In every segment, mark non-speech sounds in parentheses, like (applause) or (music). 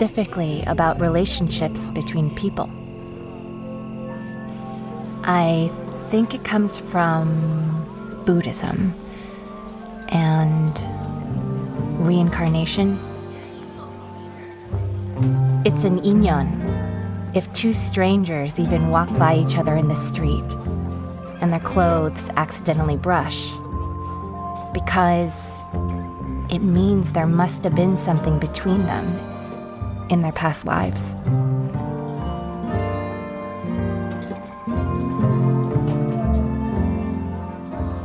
specifically about relationships between people. I think it comes from Buddhism and reincarnation. It's an inyan. If two strangers even walk by each other in the street and their clothes accidentally brush, because it means there must have been something between them in their past lives.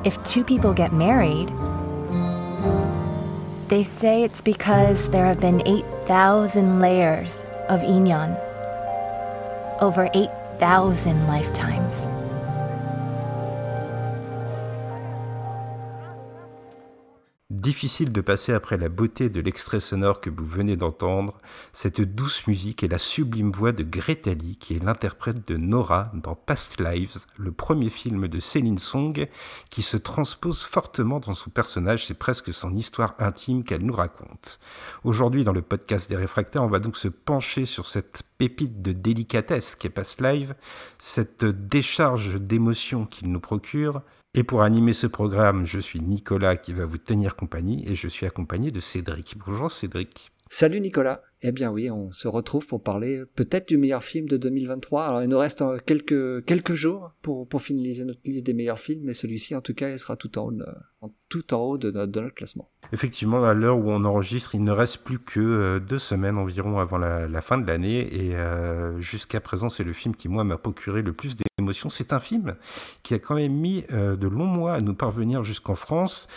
If two people get married, they say it's because there have been 8,000 layers of inyan over 8,000 lifetimes. Difficile de passer après la beauté de l'extrait sonore que vous venez d'entendre, cette douce musique et la sublime voix de Greta qui est l'interprète de Nora dans Past Lives, le premier film de Céline Song, qui se transpose fortement dans son personnage, c'est presque son histoire intime qu'elle nous raconte. Aujourd'hui, dans le podcast des réfractaires, on va donc se pencher sur cette pépite de délicatesse qu'est Past Lives, cette décharge d'émotions qu'il nous procure, et pour animer ce programme, je suis Nicolas qui va vous tenir compagnie et je suis accompagné de Cédric. Bonjour Cédric. Salut Nicolas. Eh bien oui, on se retrouve pour parler peut-être du meilleur film de 2023. Alors il nous reste euh, quelques quelques jours pour pour finaliser notre liste des meilleurs films, mais celui-ci en tout cas il sera tout en haut de, tout en haut de notre, classement. Effectivement, à l'heure où on enregistre, il ne reste plus que euh, deux semaines environ avant la, fin de l'année et euh, jusqu'à présent c'est le film qui moi m'a procuré le plus d'émotions. C'est un film qui a quand même mis de longs mois à nous parvenir jusqu'en France.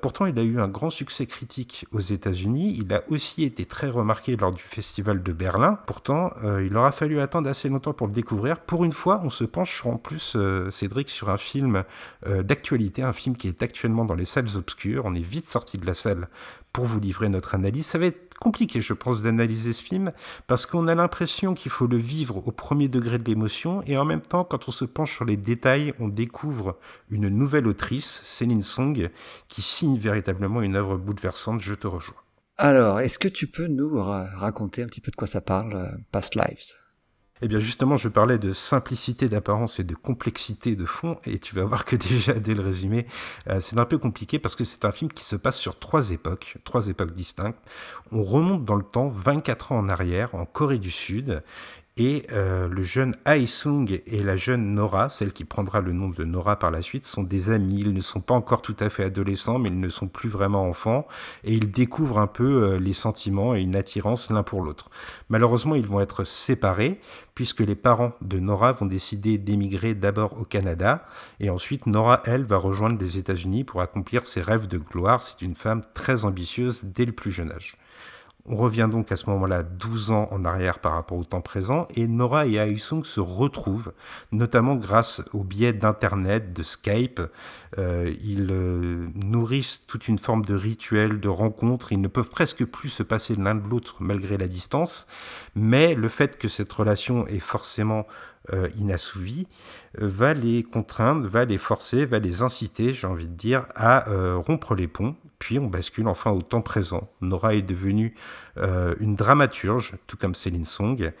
pourtant, il a eu un grand succès critique aux États-Unis. Il a aussi été très remarqué lors du festival de Berlin. Pourtant, euh, il aura fallu attendre assez longtemps pour le découvrir. Pour une fois, on se penche en plus, euh, Cédric, sur un film euh, d'actualité, un film qui est actuellement dans les salles obscures. On est vite sorti de la salle pour vous livrer notre analyse. Ça va être compliqué, je pense, d'analyser ce film parce qu'on a l'impression qu'il faut le vivre au premier degré de l'émotion et en même temps, quand on se penche sur les détails, on découvre une nouvelle autrice, Céline Song, qui signe véritablement une œuvre bouleversante. Je te rejoins. Alors, est-ce que tu peux nous raconter un petit peu de quoi ça parle, euh, Past Lives? Eh bien justement, je parlais de simplicité d'apparence et de complexité de fond, et tu vas (laughs) voir que déjà dès le résumé, euh, c'est un peu compliqué parce que c'est un film qui se passe sur trois époques, trois époques distinctes. On remonte dans le temps 24 ans en arrière, en Corée du Sud, et euh, le jeune Sung et la jeune Nora, celle qui prendra le nom de Nora par la suite, sont des amis. Ils ne sont pas encore tout à fait adolescents, mais ils ne sont plus vraiment enfants. Et ils découvrent un peu euh, les sentiments et une attirance l'un pour l'autre. Malheureusement, ils vont être séparés, puisque les parents de Nora vont décider d'émigrer d'abord au Canada. Et ensuite, Nora, elle, va rejoindre les États-Unis pour accomplir ses rêves de gloire. C'est une femme très ambitieuse dès le plus jeune âge. On revient donc à ce moment-là 12 ans en arrière par rapport au temps présent et Nora et Aisung se retrouvent, notamment grâce au biais d'Internet, de Skype. Euh, ils euh, nourrissent toute une forme de rituel, de rencontre. Ils ne peuvent presque plus se passer l'un de l'autre malgré la distance. Mais le fait que cette relation est forcément euh, inassouvie va les contraindre, va les forcer, va les inciter, j'ai envie de dire, à rompre les ponts puis on bascule enfin au temps présent. Nora est devenue euh, une dramaturge, tout comme Céline Song,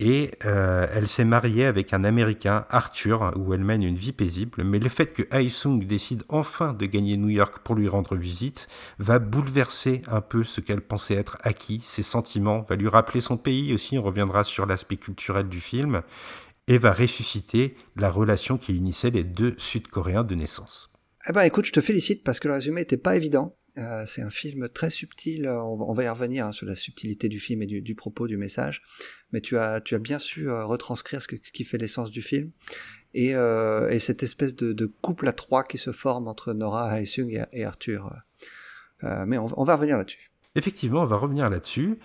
et euh, elle s'est mariée avec un Américain, Arthur, où elle mène une vie paisible. Mais le fait que Sung décide enfin de gagner New York pour lui rendre visite va bouleverser un peu ce qu'elle pensait être acquis, ses sentiments, va lui rappeler son pays aussi, on reviendra sur l'aspect culturel du film, et va ressusciter la relation qui unissait les deux Sud-Coréens de naissance. Eh ben écoute, je te félicite parce que le résumé n'était pas évident. Euh, c'est un film très subtil. On, va y revenir hein, sur la subtilité du film et du, propos du message. Mais tu as, tu as bien su euh, retranscrire ce, qui fait l'essence du film. Et, euh, et cette espèce de, couple à trois qui se forme entre Nora Haesung et, et Arthur. mais on, va revenir là-dessus. Effectivement, on va revenir là-dessus.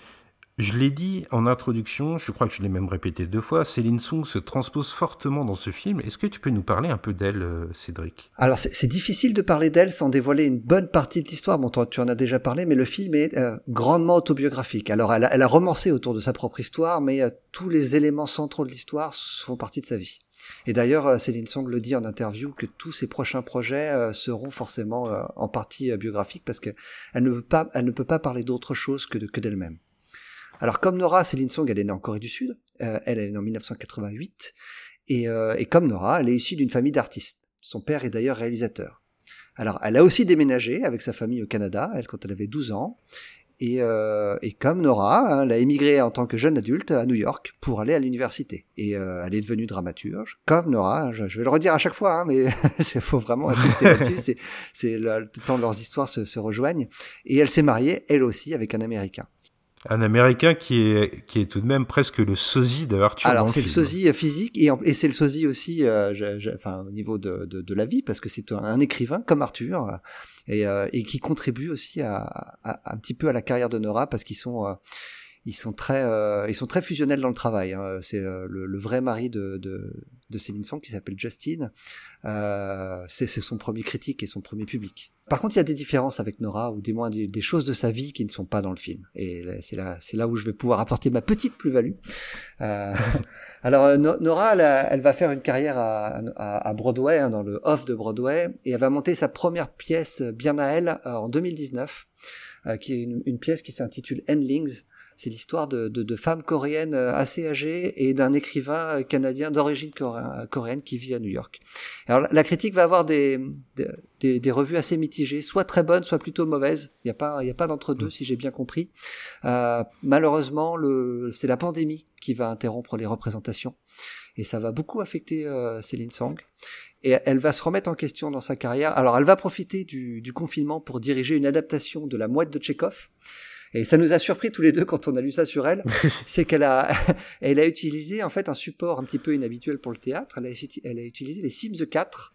Je l'ai dit en introduction, je crois que je l'ai même répété deux fois, Céline Song se transpose fortement dans ce film. Est-ce que tu peux nous parler un peu d'elle, euh, Cédric? Alors c'est difficile de parler d'elle sans dévoiler une bonne partie de l'histoire. Bon, tu en as déjà parlé, mais le film est euh, grandement autobiographique. Alors elle a, elle romancé autour de sa propre histoire, mais euh, tous les éléments centraux de l'histoire font partie de sa vie. Et d'ailleurs, Céline Song le dit en interview que tous ses prochains projets seront forcément en partie biographiques parce qu'elle ne elle ne peut pas parler d'autre chose que d'elle-même. Alors comme Nora, Céline Song, elle est née en Corée du Sud, euh, elle, est née en 1988, et, euh, et comme Nora, elle est issue d'une famille d'artistes. Son père est d'ailleurs réalisateur. Alors elle a aussi déménagé avec sa famille au Canada, elle quand elle avait 12 ans, et, euh, et comme Nora, hein, elle a émigré en tant que jeune adulte à New York pour aller à l'université. Et euh, elle est devenue dramaturge. Comme Nora, je, je vais le redire à chaque fois, hein, mais (laughs) il faut vraiment insister là-dessus. C'est, le temps leurs histoires se rejoignent. Et elle s'est mariée, elle aussi, avec un Américain. Un Américain qui est, qui est tout de même presque le sosie de Arthur. Alors c'est le, sosie euh, physique et, et c'est le sosie aussi, euh, enfin au niveau de, de, de, la vie parce que c'est un, écrivain comme Arthur euh, et, euh, et qui contribue aussi à, à, un petit peu à la carrière de Nora parce qu'ils sont ils sont très ils sont très fusionnels dans le travail. Hein. C'est le, le, vrai mari de, de, de Céline Song qui s'appelle Justin. c'est son premier critique et son premier public. Par contre, il y a des différences avec Nora, ou des moins des, choses de sa vie qui ne sont pas dans le film. Et c'est là, c'est là où je vais pouvoir apporter ma petite plus-value. Euh, (laughs) alors, euh, Nora, elle, va faire une carrière à, à, Broadway, hein, dans le off de Broadway, et elle va monter sa première pièce bien à elle euh, en 2019, euh, qui est une, une pièce qui s'intitule Endlings, c'est l'histoire de, de, de, femmes coréennes euh, assez âgées et d'un écrivain euh, canadien d'origine coréenne qui vit à New York. Alors la critique va avoir des, des, des revues assez mitigées, soit très bonnes, soit plutôt mauvaises. Il n'y a pas, il y a pas d'entre-deux, mm. si j'ai bien compris. Euh, malheureusement, le, c'est la pandémie qui va interrompre les représentations. Et ça va beaucoup affecter euh, Céline Song. Et elle va se remettre en question dans sa carrière. Alors elle va profiter du, du confinement pour diriger une adaptation de La Mouette de Tchekhov. Et ça nous a surpris tous les deux quand on a lu ça sur elle, (laughs) c'est qu'elle a, (laughs) elle a utilisé en fait un support un petit peu inhabituel pour le théâtre. Elle a, elle a utilisé les Sims 4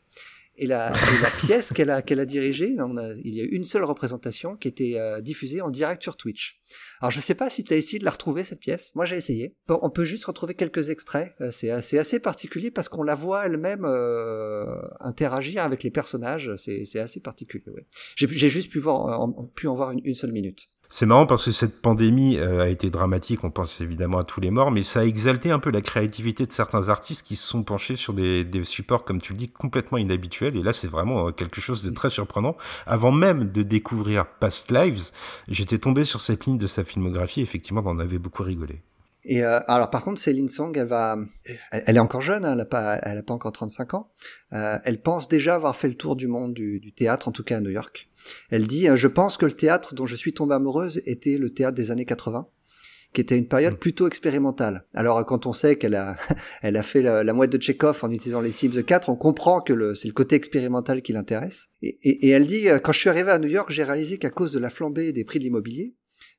et la, et la (laughs) pièce qu'elle a, qu'elle a dirigée, on a, il y a eu une seule représentation qui était euh, diffusée en direct sur Twitch. Alors je sais pas si tu as essayé de la retrouver cette pièce. Moi j'ai essayé. Bon, on peut juste retrouver quelques extraits. Euh, c'est assez, assez particulier parce qu'on la voit elle-même euh, interagir avec les personnages. C'est, assez particulier. Ouais. J'ai, j'ai juste pu voir, en, pu en voir une, une seule minute. C'est marrant parce que cette pandémie euh, a été dramatique, on pense évidemment à tous les morts, mais ça a exalté un peu la créativité de certains artistes qui se sont penchés sur des, des supports, comme tu le dis, complètement inhabituels. Et là, c'est vraiment euh, quelque chose de très surprenant. Avant même de découvrir Past Lives, j'étais tombé sur cette ligne de sa filmographie, effectivement, on avait beaucoup rigolé. Et euh, alors par contre, Céline Song, elle va, elle, est encore jeune, hein, elle n'a pas, elle a pas encore 35 ans. Euh, elle pense déjà avoir fait le tour du monde du, du, théâtre, en tout cas à New York. Elle dit, euh, je pense que le théâtre dont je suis tombée amoureuse était le théâtre des années 80 qui était une période mm. plutôt expérimentale. Alors quand on sait qu'elle a, (laughs) elle a fait la, la mouette de Tchekhov en utilisant les Sims 4, on comprend que c'est le côté expérimental qui l'intéresse. Et, et, et, elle dit, quand je suis arrivée à New York, j'ai réalisé qu'à cause de la flambée des prix de l'immobilier,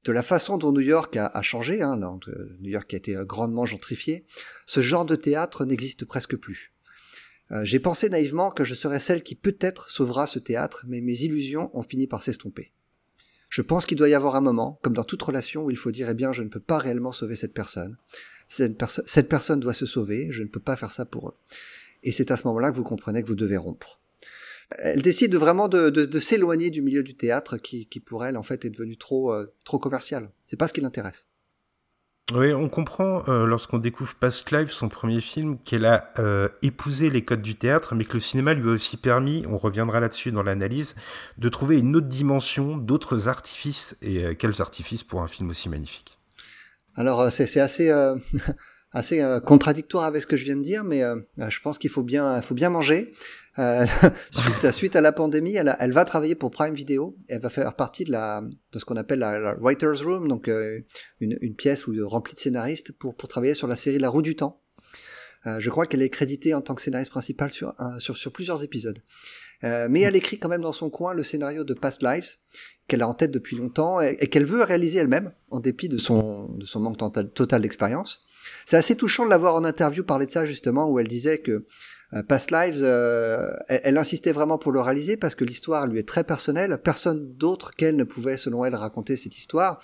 de la façon dont New York a, changé, hein, New York a été euh, grandement gentrifié, ce genre de théâtre n'existe presque plus. Euh, j'ai pensé naïvement que je serais celle qui peut-être sauvera ce théâtre, mais mes illusions ont fini par s'estomper. Je pense qu'il doit y avoir un moment, comme dans toute relation, où il faut dire eh bien je ne peux pas réellement sauver cette personne. Cette, cette personne doit se sauver, je ne peux pas faire ça pour eux. Et c'est à ce moment-là que vous comprenez que vous devez rompre elle décide vraiment de, de, de s'éloigner du milieu du théâtre qui, qui, pour elle en fait est devenu trop euh, trop commercial. C'est pas ce qui l'intéresse. Oui, on comprend euh, lorsqu'on découvre Past Life, son premier film, qu'elle a euh, épousé les codes du théâtre, mais que le cinéma lui a aussi permis, on reviendra là-dessus dans l'analyse, de trouver une autre dimension, d'autres artifices. Et quels artifices pour un film aussi magnifique Alors c'est assez (laughs) assez contradictoire avec ce que je viens de dire, mais je pense qu'il faut bien faut bien manger. Euh, (laughs) suite, suite, à la pandémie, elle, elle, va travailler pour Prime Video. Elle va faire partie de, la, de ce qu'on appelle la, Writer's Room, donc euh, une, une, pièce où, remplie de scénaristes pour, pour travailler sur la série La Roue du Temps. Euh, je crois qu'elle est créditée en tant que scénariste principale sur, sur, sur plusieurs épisodes. Euh, mais elle écrit quand même dans son coin le scénario de Past Lives, qu'elle a en tête depuis longtemps et, qu'elle veut réaliser elle-même, en dépit de son, de son manque total, d'expérience. C'est assez touchant de la voir en interview parler de ça justement, où elle disait que euh, Past Lives, euh, elle, insistait vraiment pour le réaliser parce que l'histoire lui est très personnelle. Personne d'autre qu'elle ne pouvait, selon elle, raconter cette histoire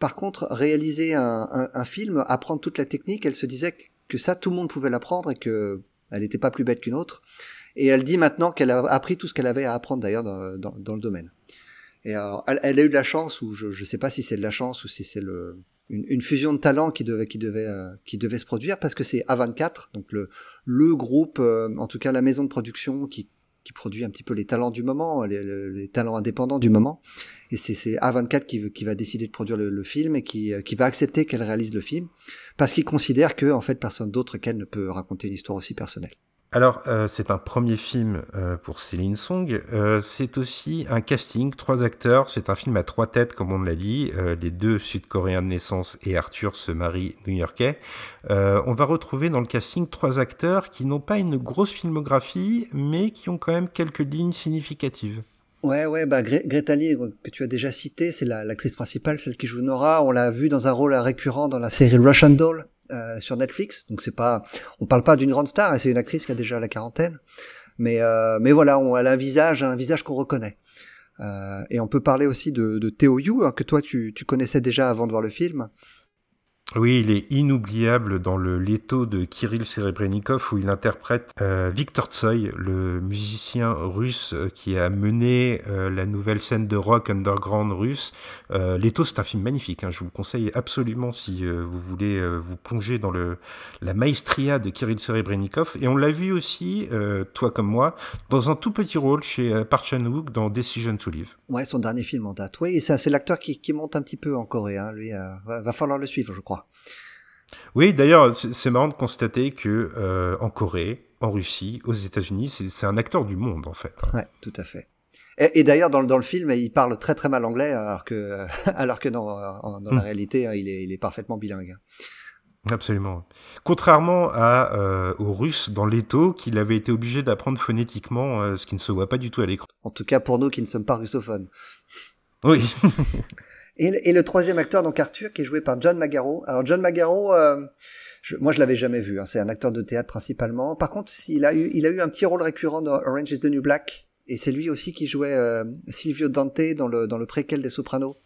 Par contre, réaliser un, un, film, apprendre toute la technique, elle se disait que ça, tout le monde pouvait l'apprendre et que elle n'était pas plus bête qu'une autre. Et elle dit maintenant qu'elle a appris tout ce qu'elle avait à apprendre d'ailleurs dans, dans, dans, le domaine. Et alors, elle, elle, a eu de la chance, ou je ne sais pas si c'est de la chance ou si c'est le, une, fusion de talents qui devait, qui devait, euh, qui devait se produire, parce que c'est A24, donc le, le groupe, euh, en tout cas la maison de production qui, qui produit un petit peu les talents du moment, les, talents indépendants du moment. Et c'est A24 qui, qui va décider de produire le, film et qui, qui va accepter qu'elle réalise le film, parce qu'il considère que en fait personne d'autre qu'elle ne peut raconter une histoire aussi personnelle. Alors, euh, c'est un premier film euh, pour Céline Song. Euh, c'est aussi un casting, trois acteurs. C'est un film à trois têtes, comme on l'a dit. les deux Sud-Coréens de naissance et Arthur se marient new-yorkais. on va retrouver dans le casting trois acteurs qui n'ont pas une grosse filmographie, mais qui ont quand même quelques lignes significatives. Ouais, ouais, bah Greta Lee, que tu as déjà cité, c'est l'actrice principale, celle qui joue Nora. On l'a vue dans un rôle récurrent dans la série Russian Doll, euh, sur Netflix. Donc c'est pas, on parle pas d'une grande star, et c'est une actrice qui a déjà la quarantaine. Mais euh, mais voilà, on, elle a un visage, un visage qu'on reconnaît. Euh, et on peut parler aussi de, de Theo Yu, hein, que toi tu, tu connaissais déjà avant de voir le film. Oui, il est inoubliable dans le Leto de Kirill Serebrennikov où il interprète euh, Victor Tsoy, le musicien russe euh, qui a mené euh, la nouvelle scène de rock underground russe. Leto, c'est un film magnifique. Hein, je vous le conseille absolument si vous voulez vous plonger dans le, la maestria de Kirill Serebrennikov. Et on l'a vu aussi, toi comme moi, dans un tout petit rôle chez Park Chan-wook dans Decision to Live. Ouais, son dernier film en date. Oui, c'est l'acteur qui, monte un petit peu en Corée. Hein. Lui, va falloir le suivre, je crois. Oui, d'ailleurs, c'est marrant de constater que euh, en Corée, en Russie, aux États-Unis, c'est un acteur du monde en fait. Ouais, tout à fait. Et, d'ailleurs, dans, dans, le film, il parle très très mal anglais, alors que, (laughs) alors que dans, dans la hmm. réalité, hein, il est, il est parfaitement bilingue. Absolument. Contrairement à, euh, aux Russes dans l'étau, qu'il avait été obligé d'apprendre phonétiquement, euh, ce qui ne se voit pas du tout à l'écran. En tout cas pour nous qui ne sommes pas russophones. Oui. (laughs) Et, le troisième acteur, donc Arthur, qui est joué par John Magaro. Alors John Magaro, euh, je, moi je l'avais jamais vu. Hein, c'est un acteur de théâtre principalement. Par contre, il a eu, il a eu un petit rôle récurrent dans Orange is the New Black. Et c'est lui aussi qui jouait euh, Silvio Dante dans le dans le préquel des Sopranos.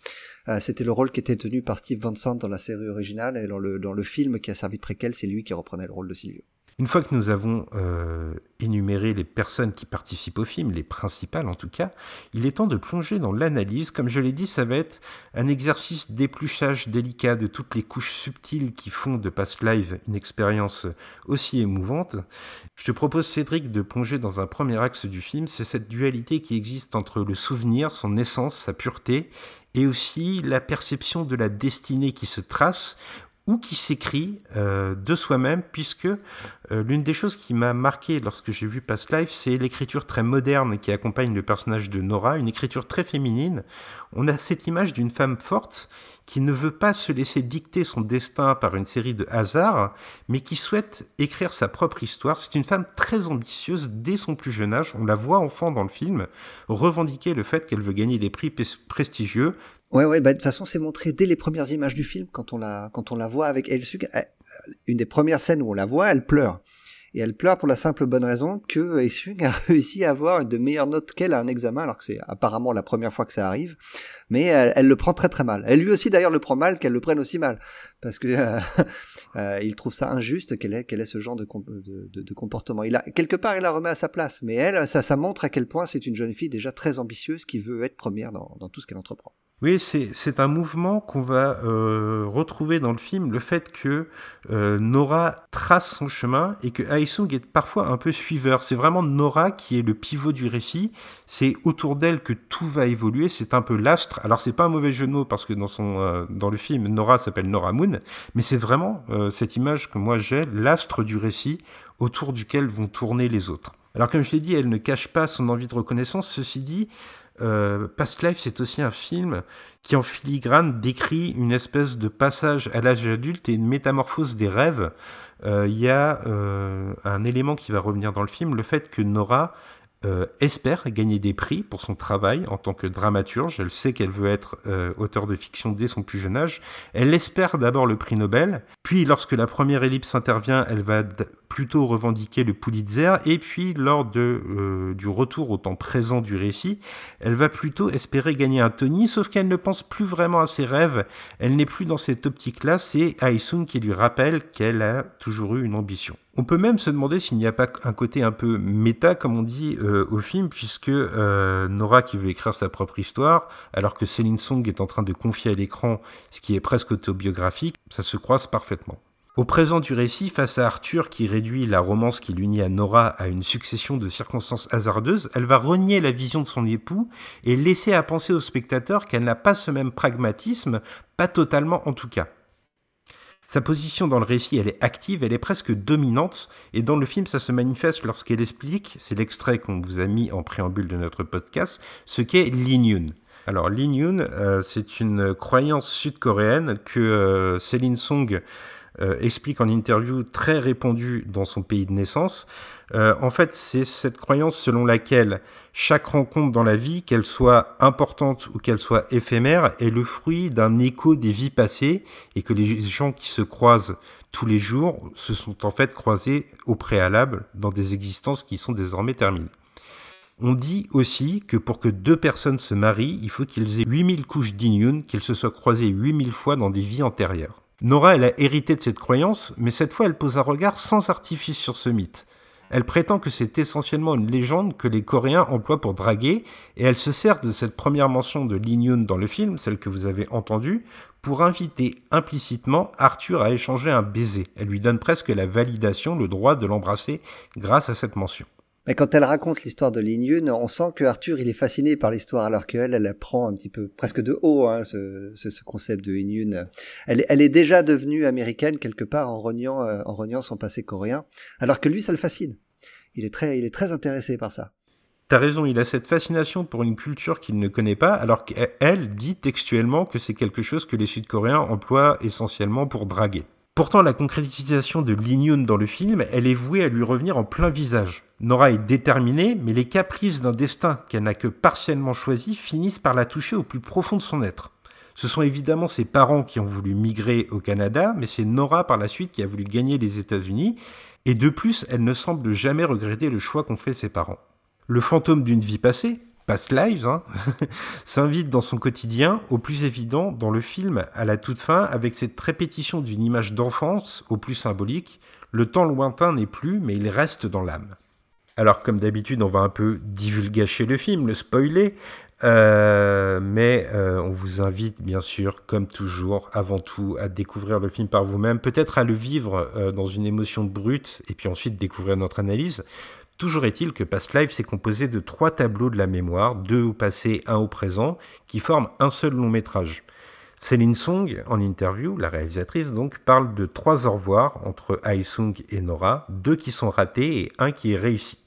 Euh, c'était le rôle qui était tenu par Steve Vincent dans la série originale et dans le dans le film qui a servi de préquel, c'est lui qui reprenait le rôle de Silvio. Une fois que nous avons euh, énuméré les personnes qui participent au film, les principales en tout cas, il est temps de plonger dans l'analyse. Comme je l'ai dit, ça va être un exercice d'épluchage délicat de toutes les couches subtiles qui font de Past Live une expérience aussi émouvante. Je te propose, Cédric, de plonger dans un premier axe du film, c'est cette dualité qui existe entre le souvenir, son essence, sa pureté, et aussi la perception de la destinée qui se trace, ou qui s'écrit euh, de soi-même, puisque euh, l'une des choses qui m'a marqué lorsque j'ai vu Past Life, c'est l'écriture très moderne qui accompagne le personnage de Nora, une écriture très féminine. On a cette image d'une femme forte qui ne veut pas se laisser dicter son destin par une série de hasards, mais qui souhaite écrire sa propre histoire. C'est une femme très ambitieuse dès son plus jeune âge. On la voit enfant dans le film revendiquer le fait qu'elle veut gagner des prix prestigieux. Ouais, ouais, bah, de toute façon, c'est montré dès les premières images du film, quand on la, quand on la voit avec Elsug. Une des premières scènes où on la voit, elle pleure. Et elle pleure pour la simple bonne raison que Essung a (laughs) réussi à avoir de meilleures notes qu'elle à un examen, alors que c'est apparemment la première fois que ça arrive. Mais elle, le prend très très mal. Elle lui aussi d'ailleurs le prend mal qu'elle le prenne aussi mal, parce que (laughs) euh, euh, il trouve ça injuste qu'elle ait, qu'elle ait ce genre de, de, de, comportement. Il a quelque part il la remet à sa place, mais elle, ça, ça montre à quel point c'est une jeune fille déjà très ambitieuse qui veut être première dans, dans tout ce qu'elle entreprend. Oui, c'est un mouvement qu'on va euh, retrouver dans le film, le fait que euh, Nora trace son chemin et que Aesung est parfois un peu suiveur. C'est vraiment Nora qui est le pivot du récit. C'est autour d'elle que tout va évoluer. C'est un peu l'astre. Alors c'est pas un mauvais jeu de mots parce que dans euh, dans le film Nora s'appelle Nora Moon, mais c'est vraiment cette image que moi j'ai, l'astre du récit autour duquel vont tourner les autres. Alors comme je l'ai dit, elle ne cache pas son envie de reconnaissance. Ceci dit, euh, Past Life, c'est aussi un film qui, en filigrane, décrit une espèce de passage à l'âge adulte et une métamorphose des rêves. Euh, il y a euh, un élément qui va revenir dans le film, le fait que Nora espère gagner des prix pour son travail en tant que dramaturge. Elle sait qu'elle veut être auteur de fiction dès son plus jeune âge. Elle espère d'abord le prix Nobel, puis lorsque la première ellipse intervient, elle va plutôt revendiqué le Pulitzer, et puis lors de, euh, du retour au temps présent du récit, elle va plutôt espérer gagner un Tony, sauf qu'elle ne pense plus vraiment à ses rêves, elle n'est plus dans cette optique-là, c'est Aisung qui lui rappelle qu'elle a toujours eu une ambition. On peut même se demander s'il n'y a pas un côté un peu méta, comme on dit euh, au film, puisque euh, Nora qui veut écrire sa propre histoire, alors que Céline Song est en train de confier à l'écran ce qui est presque autobiographique, ça se croise parfaitement. Au présent du récit, face à Arthur qui réduit la romance qui l'unit à Nora à une succession de circonstances hasardeuses, elle va renier la vision de son époux et laisser à penser au spectateur qu'elle n'a pas ce même pragmatisme, pas totalement en tout cas. Sa position dans le récit, elle est active, elle est presque dominante, et dans le film, ça se manifeste lorsqu'elle explique, c'est l'extrait qu'on vous a mis en préambule de notre podcast, ce qu'est l'Inyun. Alors l'Inyun, euh, c'est une croyance sud-coréenne que euh, Céline Song euh, explique en interview très répandue dans son pays de naissance. Euh, en fait, c'est cette croyance selon laquelle chaque rencontre dans la vie, qu'elle soit importante ou qu'elle soit éphémère, est le fruit d'un écho des vies passées et que les gens qui se croisent tous les jours se sont en fait croisés au préalable dans des existences qui sont désormais terminées. On dit aussi que pour que deux personnes se marient, il faut qu'ils aient 8000 couches d'inyun, qu'ils se soient croisés 8000 fois dans des vies antérieures. Nora, elle a hérité de cette croyance, mais cette fois elle pose un regard sans artifice sur ce mythe. Elle prétend que c'est essentiellement une légende que les Coréens emploient pour draguer, et elle se sert de cette première mention de Lin dans le film, celle que vous avez entendue, pour inviter implicitement Arthur à échanger un baiser. Elle lui donne presque la validation, le droit de l'embrasser grâce à cette mention. Mais quand elle raconte l'histoire de Lin on sent que Arthur il est fasciné par l'histoire, alors qu'elle, elle apprend un petit peu presque de haut hein, ce, ce, concept de Lin Elle, elle est déjà devenue américaine quelque part en reniant, euh, en reniant son passé coréen, alors que lui ça le fascine. Il est très, il est très intéressé par ça. T'as raison, il a cette fascination pour une culture qu'il ne connaît pas, alors qu'elle dit textuellement que c'est quelque chose que les Sud-Coréens emploient essentiellement pour draguer. Pourtant, la concrétisation de Lin dans le film, elle est vouée à lui revenir en plein visage. Nora est déterminée, mais les caprices d'un destin qu'elle n'a que partiellement choisi finissent par la toucher au plus profond de son être. Ce sont évidemment ses parents qui ont voulu migrer au Canada, mais c'est Nora par la suite qui a voulu gagner les États-Unis, et de plus, elle ne semble jamais regretter le choix qu'ont fait ses parents. Le fantôme d'une vie passée, Past Lives, hein, (laughs) s'invite dans son quotidien, au plus évident dans le film, à la toute fin, avec cette répétition d'une image d'enfance, au plus symbolique. Le temps lointain n'est plus, mais il reste dans l'âme. Alors, comme d'habitude, on va un peu divulgacher le film, le spoiler, euh, mais euh, on vous invite, bien sûr, comme toujours, avant tout, à découvrir le film par vous-même, peut-être à le vivre euh, dans une émotion brute, et puis ensuite découvrir notre analyse. Toujours est-il que Past Life s'est composé de trois tableaux de la mémoire, deux au passé, un au présent, qui forment un seul long métrage. Céline Song, en interview, la réalisatrice donc, parle de trois au revoir entre Sung et Nora, deux qui sont ratés et un qui est réussi.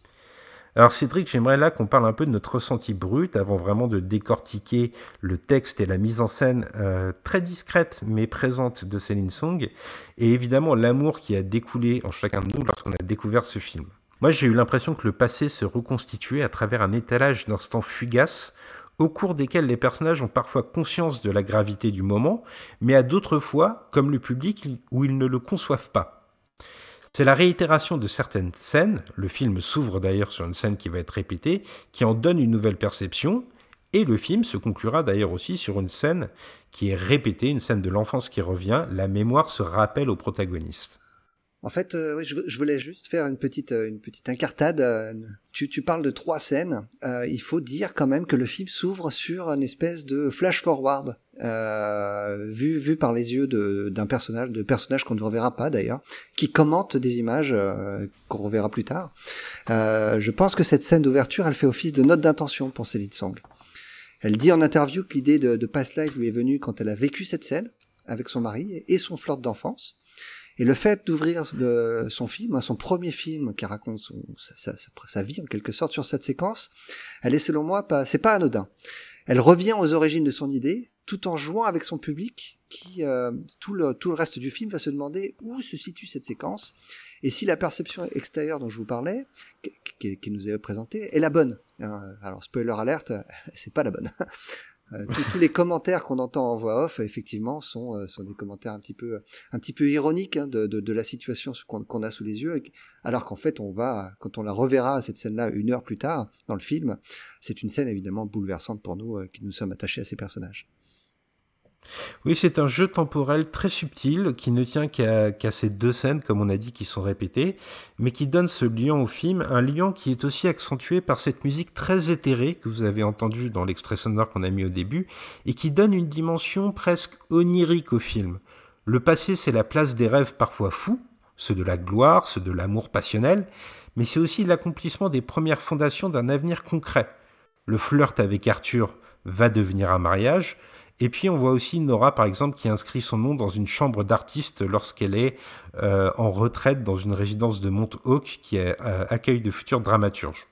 Alors Cédric, j'aimerais là qu'on parle un peu de notre ressenti brut avant vraiment de décortiquer le texte et la mise en scène euh, très discrète mais présente de Céline Song et évidemment l'amour qui a découlé en chacun de nous lorsqu'on a découvert ce film. Moi, j'ai eu l'impression que le passé se reconstituait à travers un étalage d'instants fugaces au cours desquels les personnages ont parfois conscience de la gravité du moment, mais à d'autres fois, comme le public, où ils ne le conçoivent pas. C'est la réitération de certaines scènes, le film s'ouvre d'ailleurs sur une scène qui va être répétée, qui en donne une nouvelle perception, et le film se conclura d'ailleurs aussi sur une scène qui est répétée, une scène de l'enfance qui revient, la mémoire se rappelle au protagoniste. En fait, euh, je, voulais juste faire une petite, euh, incartade. Euh, tu, parles de trois scènes. il faut dire quand même que le film s'ouvre sur une espèce de flash forward vu, par les yeux d'un personnage, de personnage qu'on ne reverra pas d'ailleurs, qui commente des images qu'on reverra plus tard. je pense que cette scène d'ouverture, elle fait office de note d'intention pour Céline Song. Elle dit en interview que l'idée de, de Past Life lui est venue quand elle a vécu cette scène avec son mari et son flirte d'enfance et le fait d'ouvrir son film, hein, son premier film qui raconte sa, vie en quelque sorte sur cette séquence, elle est selon moi pas, c'est pas anodin. Elle revient aux origines de son idée, tout en jouant avec son public, qui euh, tout le tout le reste du film va se demander où se situe cette séquence et si la perception extérieure dont je vous parlais, qui, qui nous est présentée, est la bonne. Euh, alors spoiler alerte, (laughs) c'est pas la bonne. Euh, tous, les commentaires qu'on entend en voix off, effectivement, sont, euh, sont des commentaires un petit peu, un petit peu ironiques hein, de, de, de, la situation qu'on a sous les yeux, alors qu'en fait, on va, quand on la reverra cette scène-là une heure plus tard dans le film, c'est une scène évidemment bouleversante pour nous qui nous sommes attachés à ces personnages. Oui, c'est un jeu temporel très subtil qui ne tient qu'à ces deux scènes, comme on a dit, qui sont répétées, mais qui donne ce lien au film, un lien qui est aussi accentué par cette musique très éthérée que vous avez entendue dans l'extrait sonore qu'on a mis au début, et qui donne une dimension presque onirique au film. Le passé, c'est la place des rêves parfois fous, ceux de la gloire, ceux de l'amour passionnel, mais c'est aussi l'accomplissement des premières fondations d'un avenir concret. Le flirt avec Arthur va devenir un mariage, et puis on voit aussi Nora, par exemple, qui inscrit son nom dans une chambre d'artiste lorsqu'elle est euh, en retraite dans une résidence de Montauk qui euh, accueille de futurs dramaturges.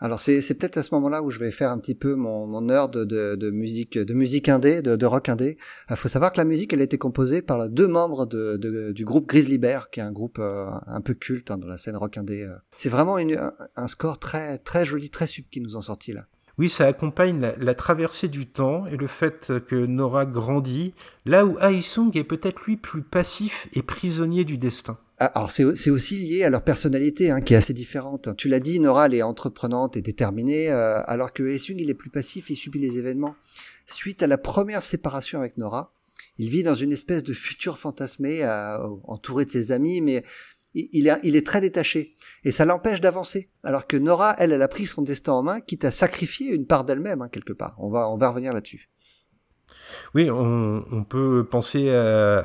Alors c'est, peut-être à ce moment-là où je vais faire un petit peu mon, mon heure de, de, musique de musique indé, de, de rock indé. Il euh, faut savoir que la musique elle a été composée par deux membres de, du groupe Grizzly Bear, qui est un groupe un peu culte hein, dans la scène rock indé. C'est vraiment une, un, score très très joli, très sub qui nous ont sorti là. Oui, ça accompagne la, traversée du temps et le fait que Nora grandit, là où Aisung est peut-être lui plus passif et prisonnier du destin. Ah, alors c'est aussi lié à leur personnalité hein, qui est assez différente. Tu l'as dit, Nora elle est entreprenante et déterminée, euh, alors que Aisung il est plus passif et subit les événements. Suite à la première séparation avec Nora, il vit dans une espèce de futur fantasmé, euh, entouré de ses amis, mais il est, il est très détaché et ça l'empêche d'avancer. Alors que Nora, elle, elle a pris son destin en main, quitte à sacrifier une part d'elle-même hein, quelque part. On va, on va revenir là-dessus. Oui, on, peut penser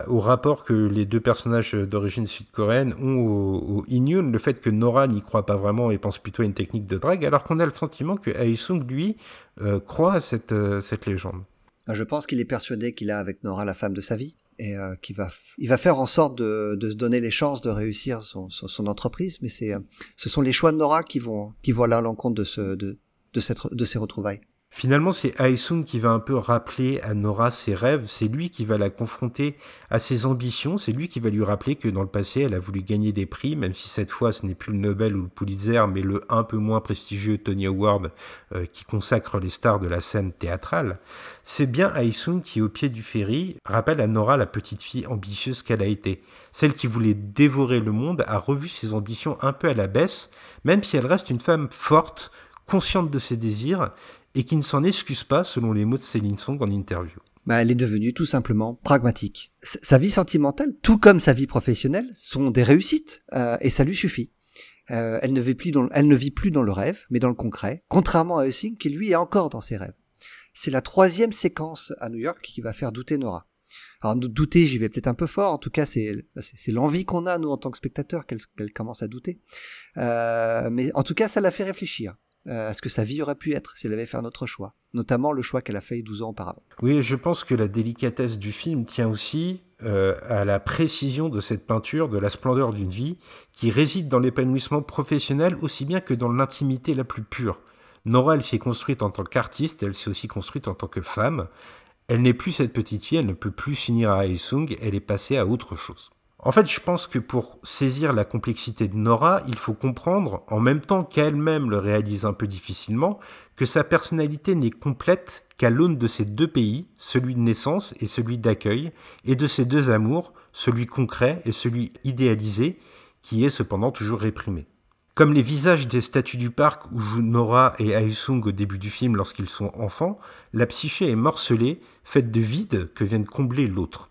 au rapport que les deux personnages d'origine sud-coréenne ont au, au le fait que Nora n'y croit pas vraiment et pense plutôt à une technique de drague, alors qu'on a le sentiment que Aesung, lui, euh, croit à cette, euh, cette légende. Je pense qu'il est persuadé qu'il a avec Nora la femme de sa vie et euh, qui va, il va faire en sorte de, de, se donner les chances de réussir son, son, son entreprise. Mais c'est, ce sont les choix de Nora qui vont, qui vont là à l'encontre de, ce, de, de, cette, de ces retrouvailles. Finalement, c'est Aesung qui va un peu rappeler à Nora ses rêves, c'est lui qui va la confronter à ses ambitions, c'est lui qui va lui rappeler que dans le passé, elle a voulu gagner des prix, même si cette fois ce n'est plus le Nobel ou le Pulitzer, mais le un peu moins prestigieux Tony Award euh, qui consacre les stars de la scène théâtrale. C'est bien Aesung qui, au pied du ferry, rappelle à Nora la petite fille ambitieuse qu'elle a été. Celle qui voulait dévorer le monde a revu ses ambitions un peu à la baisse, même si elle reste une femme forte, consciente de ses désirs, et qui ne s'en excuse pas, selon les mots de Céline Song en interview. Bah, elle est devenue tout simplement pragmatique. sa vie sentimentale, tout comme sa vie professionnelle, sont des réussites, euh, et ça lui suffit. Euh, elle, ne vit plus dans, elle ne vit plus dans le rêve, mais dans le concret, contrairement à Hussing qui lui est encore dans ses rêves. C'est la troisième séquence à New York qui va faire douter Nora. Alors douter, j'y vais peut-être un peu fort. En tout cas, c'est l'envie qu'on a nous en tant que spectateurs qu'elle commence à douter. Euh, mais en tout cas, ça la fait réfléchir. Euh, à ce que sa vie aurait pu être si elle avait fait un autre choix, notamment le choix qu'elle a fait 12 ans auparavant. Oui, je pense que la délicatesse du film tient aussi euh, à la précision de cette peinture, de la splendeur d'une vie, qui réside dans l'épanouissement professionnel aussi bien que dans l'intimité la plus pure. Nora, elle s'est construite en tant qu'artiste, elle s'est aussi construite en tant que femme. Elle n'est plus cette petite fille, elle ne peut plus finir à Aesung, elle est passée à autre chose. En fait, je pense que pour saisir la complexité de Nora, il faut comprendre, en même temps qu'elle-même le réalise un peu difficilement, que sa personnalité n'est complète qu'à l'aune de ces deux pays, celui de naissance et celui d'accueil, et de ces deux amours, celui concret et celui idéalisé, qui est cependant toujours réprimé. Comme les visages des statues du parc où jouent Nora et Aesung au début du film lorsqu'ils sont enfants, la psyché est morcelée, faite de vide que viennent combler l'autre.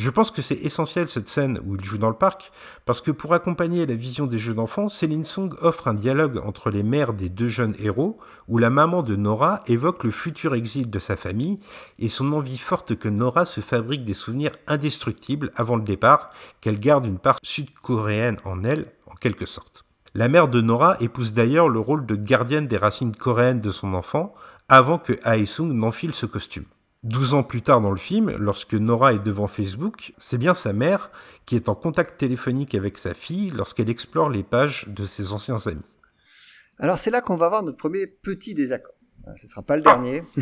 Je pense que c'est essentiel cette scène où il joue dans le parc, parce que pour accompagner la vision des jeux d'enfants, Céline Song offre un dialogue entre les mères des deux jeunes héros, où la maman de Nora évoque le futur exil de sa famille et son envie forte que Nora se fabrique des souvenirs indestructibles avant le départ, qu'elle garde une part sud-coréenne en elle, en quelque sorte. La mère de Nora épouse d'ailleurs le rôle de gardienne des racines coréennes de son enfant, avant que Ae-sung n'enfile ce costume. Douze ans plus tard dans le film, lorsque Nora est devant Facebook, c'est bien sa mère qui est en contact téléphonique avec sa fille lorsqu'elle explore les pages de ses anciens amis. Alors c'est là qu'on va voir notre premier petit désaccord. Ah, ce sera pas le dernier, (laughs)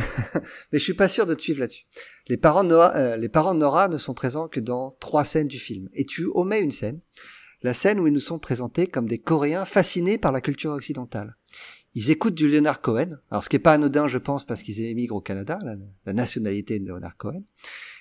mais je suis pas sûr de te suivre là-dessus. Les parents de Nora, euh, les parents de Nora ne sont présents que dans trois scènes du film, et tu omets une scène, la scène où ils nous sont présentés comme des Coréens fascinés par la culture occidentale. Ils écoutent du Leonard Cohen. Alors ce qui est pas anodin, je pense, parce qu'ils émigrent au Canada, la, nationalité de Leonard Cohen.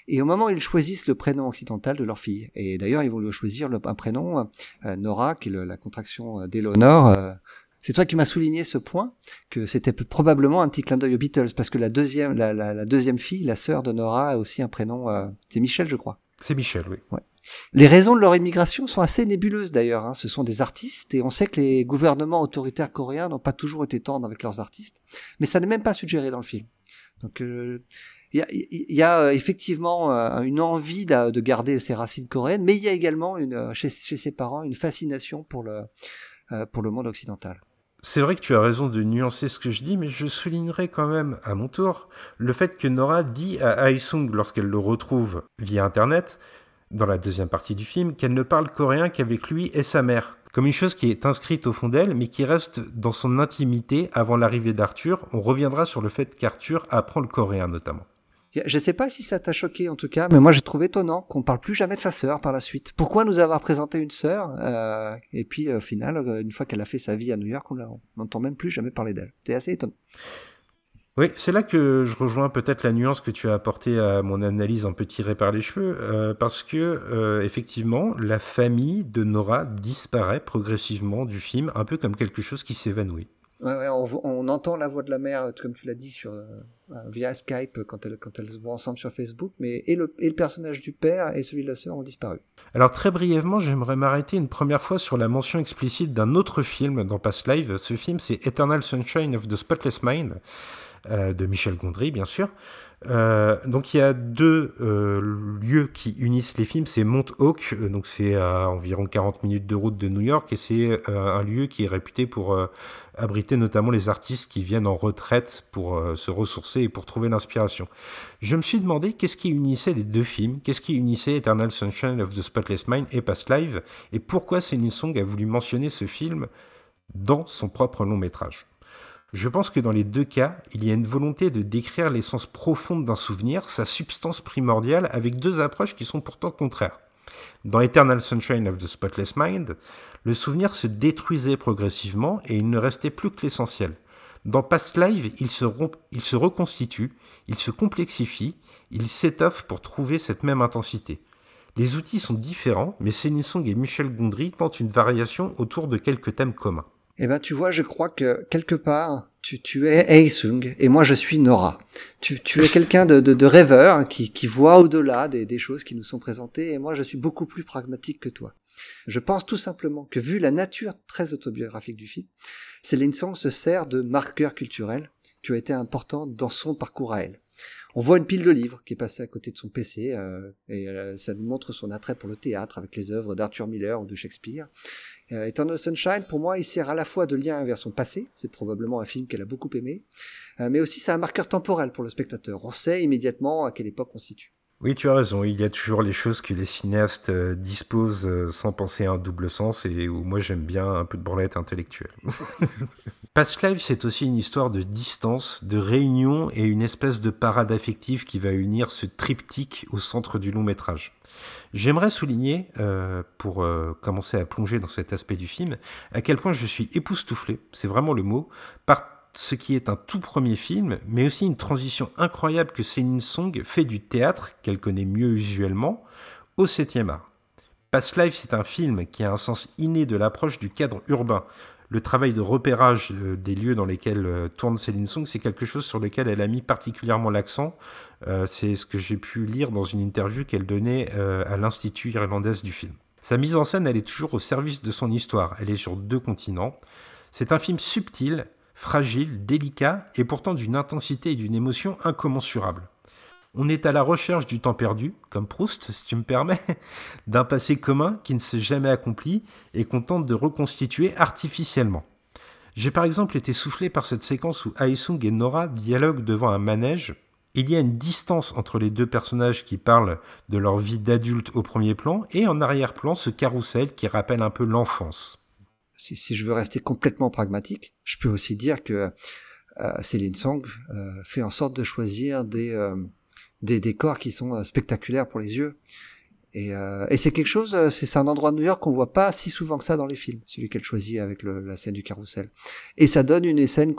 Et au moment où ils choisissent le prénom occidental de leur fille, et d'ailleurs ils vont lui choisir le, un prénom euh, Nora, qui est la contraction euh, d'Eleanor. Euh, c'est toi qui m'as souligné ce point que c'était probablement un petit clin d'œil aux Beatles parce que la deuxième, la, la, la deuxième fille, la sœur de Nora, a aussi un prénom. c'est Michel, je crois. C'est Michel, oui. Ouais. Les raisons de leur immigration sont assez nébuleuses d'ailleurs. Hein. Ce sont des artistes et on sait que les gouvernements autoritaires coréens n'ont pas toujours été tendres avec leurs artistes, mais ça n'est même pas suggéré dans le film. Donc euh, il y a, euh, effectivement euh, une envie de, garder ses racines coréennes, mais il y a également chez, ses parents une fascination pour le, pour le monde occidental. C'est vrai que tu as raison de nuancer ce que je dis, mais je soulignerai quand même à mon tour le fait que Nora dit à Aisung lorsqu'elle le retrouve via Internet dans la deuxième partie du film, qu'elle ne parle coréen qu'avec lui et sa mère. Comme une chose qui est inscrite au fond d'elle, mais qui reste dans son intimité avant l'arrivée d'Arthur. On reviendra sur le fait qu'Arthur apprend le coréen notamment. Je ne sais pas si ça t'a choqué en tout cas, mais moi j'ai trouvé étonnant qu'on parle plus jamais de sa sœur par la suite. Pourquoi nous avoir présenté une sœur euh, et puis au final, euh, une fois qu'elle a fait sa vie à New York, on n'entend même plus jamais parler d'elle. C'est assez étonnant. Oui, c'est là que je rejoins peut-être la nuance que tu as apportée à mon analyse un peu tirée par les cheveux, euh, parce que euh, effectivement, la famille de Nora disparaît progressivement du film, un peu comme quelque chose qui s'évanouit. Ouais, on, entend la voix de la mère, comme tu l'as dit, sur, euh, via Skype quand elles, quand elles se voient ensemble sur Facebook, mais et le, et le personnage du père et celui de la sœur ont disparu. Alors très brièvement, j'aimerais m'arrêter une première fois sur la mention explicite d'un autre film dans Past Live. Ce film, c'est Eternal Sunshine of the Spotless Mind. Euh, de Michel Gondry, bien sûr. Euh, donc il y a deux euh, lieux qui unissent les films, c'est Mount Hawk, donc c'est à environ 40 minutes de route de New York, et c'est un lieu qui est réputé pour abriter notamment les artistes qui viennent en retraite pour se ressourcer et pour trouver l'inspiration. Je me suis demandé qu'est-ce qui unissait les deux films, qu'est-ce qui unissait Eternal Sunshine of the Spotless Mind et Past Live, et pourquoi Céline Song a voulu mentionner ce film dans son propre long métrage. Je pense que dans les deux cas, il y a une volonté de décrire l'essence profonde d'un souvenir, sa substance primordiale, avec deux approches qui sont pourtant contraires. Dans Eternal Sunshine of the Spotless Mind, le souvenir se détruisait progressivement et il ne restait plus que l'essentiel. Dans Past Life, il se, il se reconstitue, il se complexifie, il s'étoffe pour trouver cette même intensité. Les outils sont différents, mais Céline et Michel Gondry tentent une variation autour de quelques thèmes communs. Eh ben, tu vois, je crois que quelque part, tu, tu es Sung et moi je suis Nora. Tu, tu es quelqu'un de, de, de, rêveur qui, qui voit au-delà des, des choses qui nous sont présentées et moi je suis beaucoup plus pragmatique que toi. Je pense tout simplement que vu la nature très autobiographique du film, Céline Song se sert de marqueurs culturels qui ont été importants dans son parcours à elle. On voit une pile de livres qui est passée à côté de son PC euh, et euh, ça nous montre son attrait pour le théâtre avec les œuvres d'Arthur Miller ou de Shakespeare. Euh, Eternal Sunshine, pour moi, il sert à la fois de lien vers son passé, c'est probablement un film qu'elle a beaucoup aimé, euh, mais aussi c'est un marqueur temporel pour le spectateur. On sait immédiatement à quelle époque on se situe. Oui, tu as raison. Il y a toujours les choses que les cinéastes euh, disposent sans penser à un double sens et où moi j'aime bien un peu de branlette intellectuelle. (laughs) Past Life, c'est aussi une histoire de distance, de réunion et une espèce de parade affective qui va unir ce triptyque au centre du long métrage. J'aimerais souligner, euh, pour euh, commencer à plonger dans cet aspect du film, à quel point je suis époustouflé, c'est vraiment le mot, par ce qui est un tout premier film, mais aussi une transition incroyable que Céline Song fait du théâtre, qu'elle connaît mieux usuellement, au 7 art. Past Life, c'est un film qui a un sens inné de l'approche du cadre urbain, le travail de repérage euh, des lieux dans lesquels euh, tourne Céline Song, c'est quelque chose sur lequel elle a mis particulièrement l'accent. Euh, c'est ce que j'ai pu lire dans une interview qu'elle donnait à l'Institut irlandaise du film. Sa mise en scène, elle est toujours au service de son histoire. Elle est sur deux continents. C'est un film subtil, fragile, délicat et pourtant d'une intensité et d'une émotion incommensurables. On est à la recherche du temps perdu, comme Proust, si tu me permets, (laughs) d'un passé commun qui ne s'est jamais accompli et qu'on tente de reconstituer artificiellement. J'ai par exemple été soufflé par cette séquence où Aesung et Nora dialoguent devant un manège. Il y a une distance entre les deux personnages qui parlent de leur vie d'adulte au premier plan et en arrière-plan ce carrousel qui rappelle un peu l'enfance. Si, je veux rester complètement pragmatique, je peux aussi dire que euh, Céline Song euh, fait en sorte de choisir des, euh, des décors qui sont euh, spectaculaires pour les yeux. Et, euh, et c'est quelque chose, euh, c'est un endroit de New York qu'on voit pas si souvent que ça dans les films, celui qu'elle choisit avec le, la scène du carrousel. Et ça donne une scène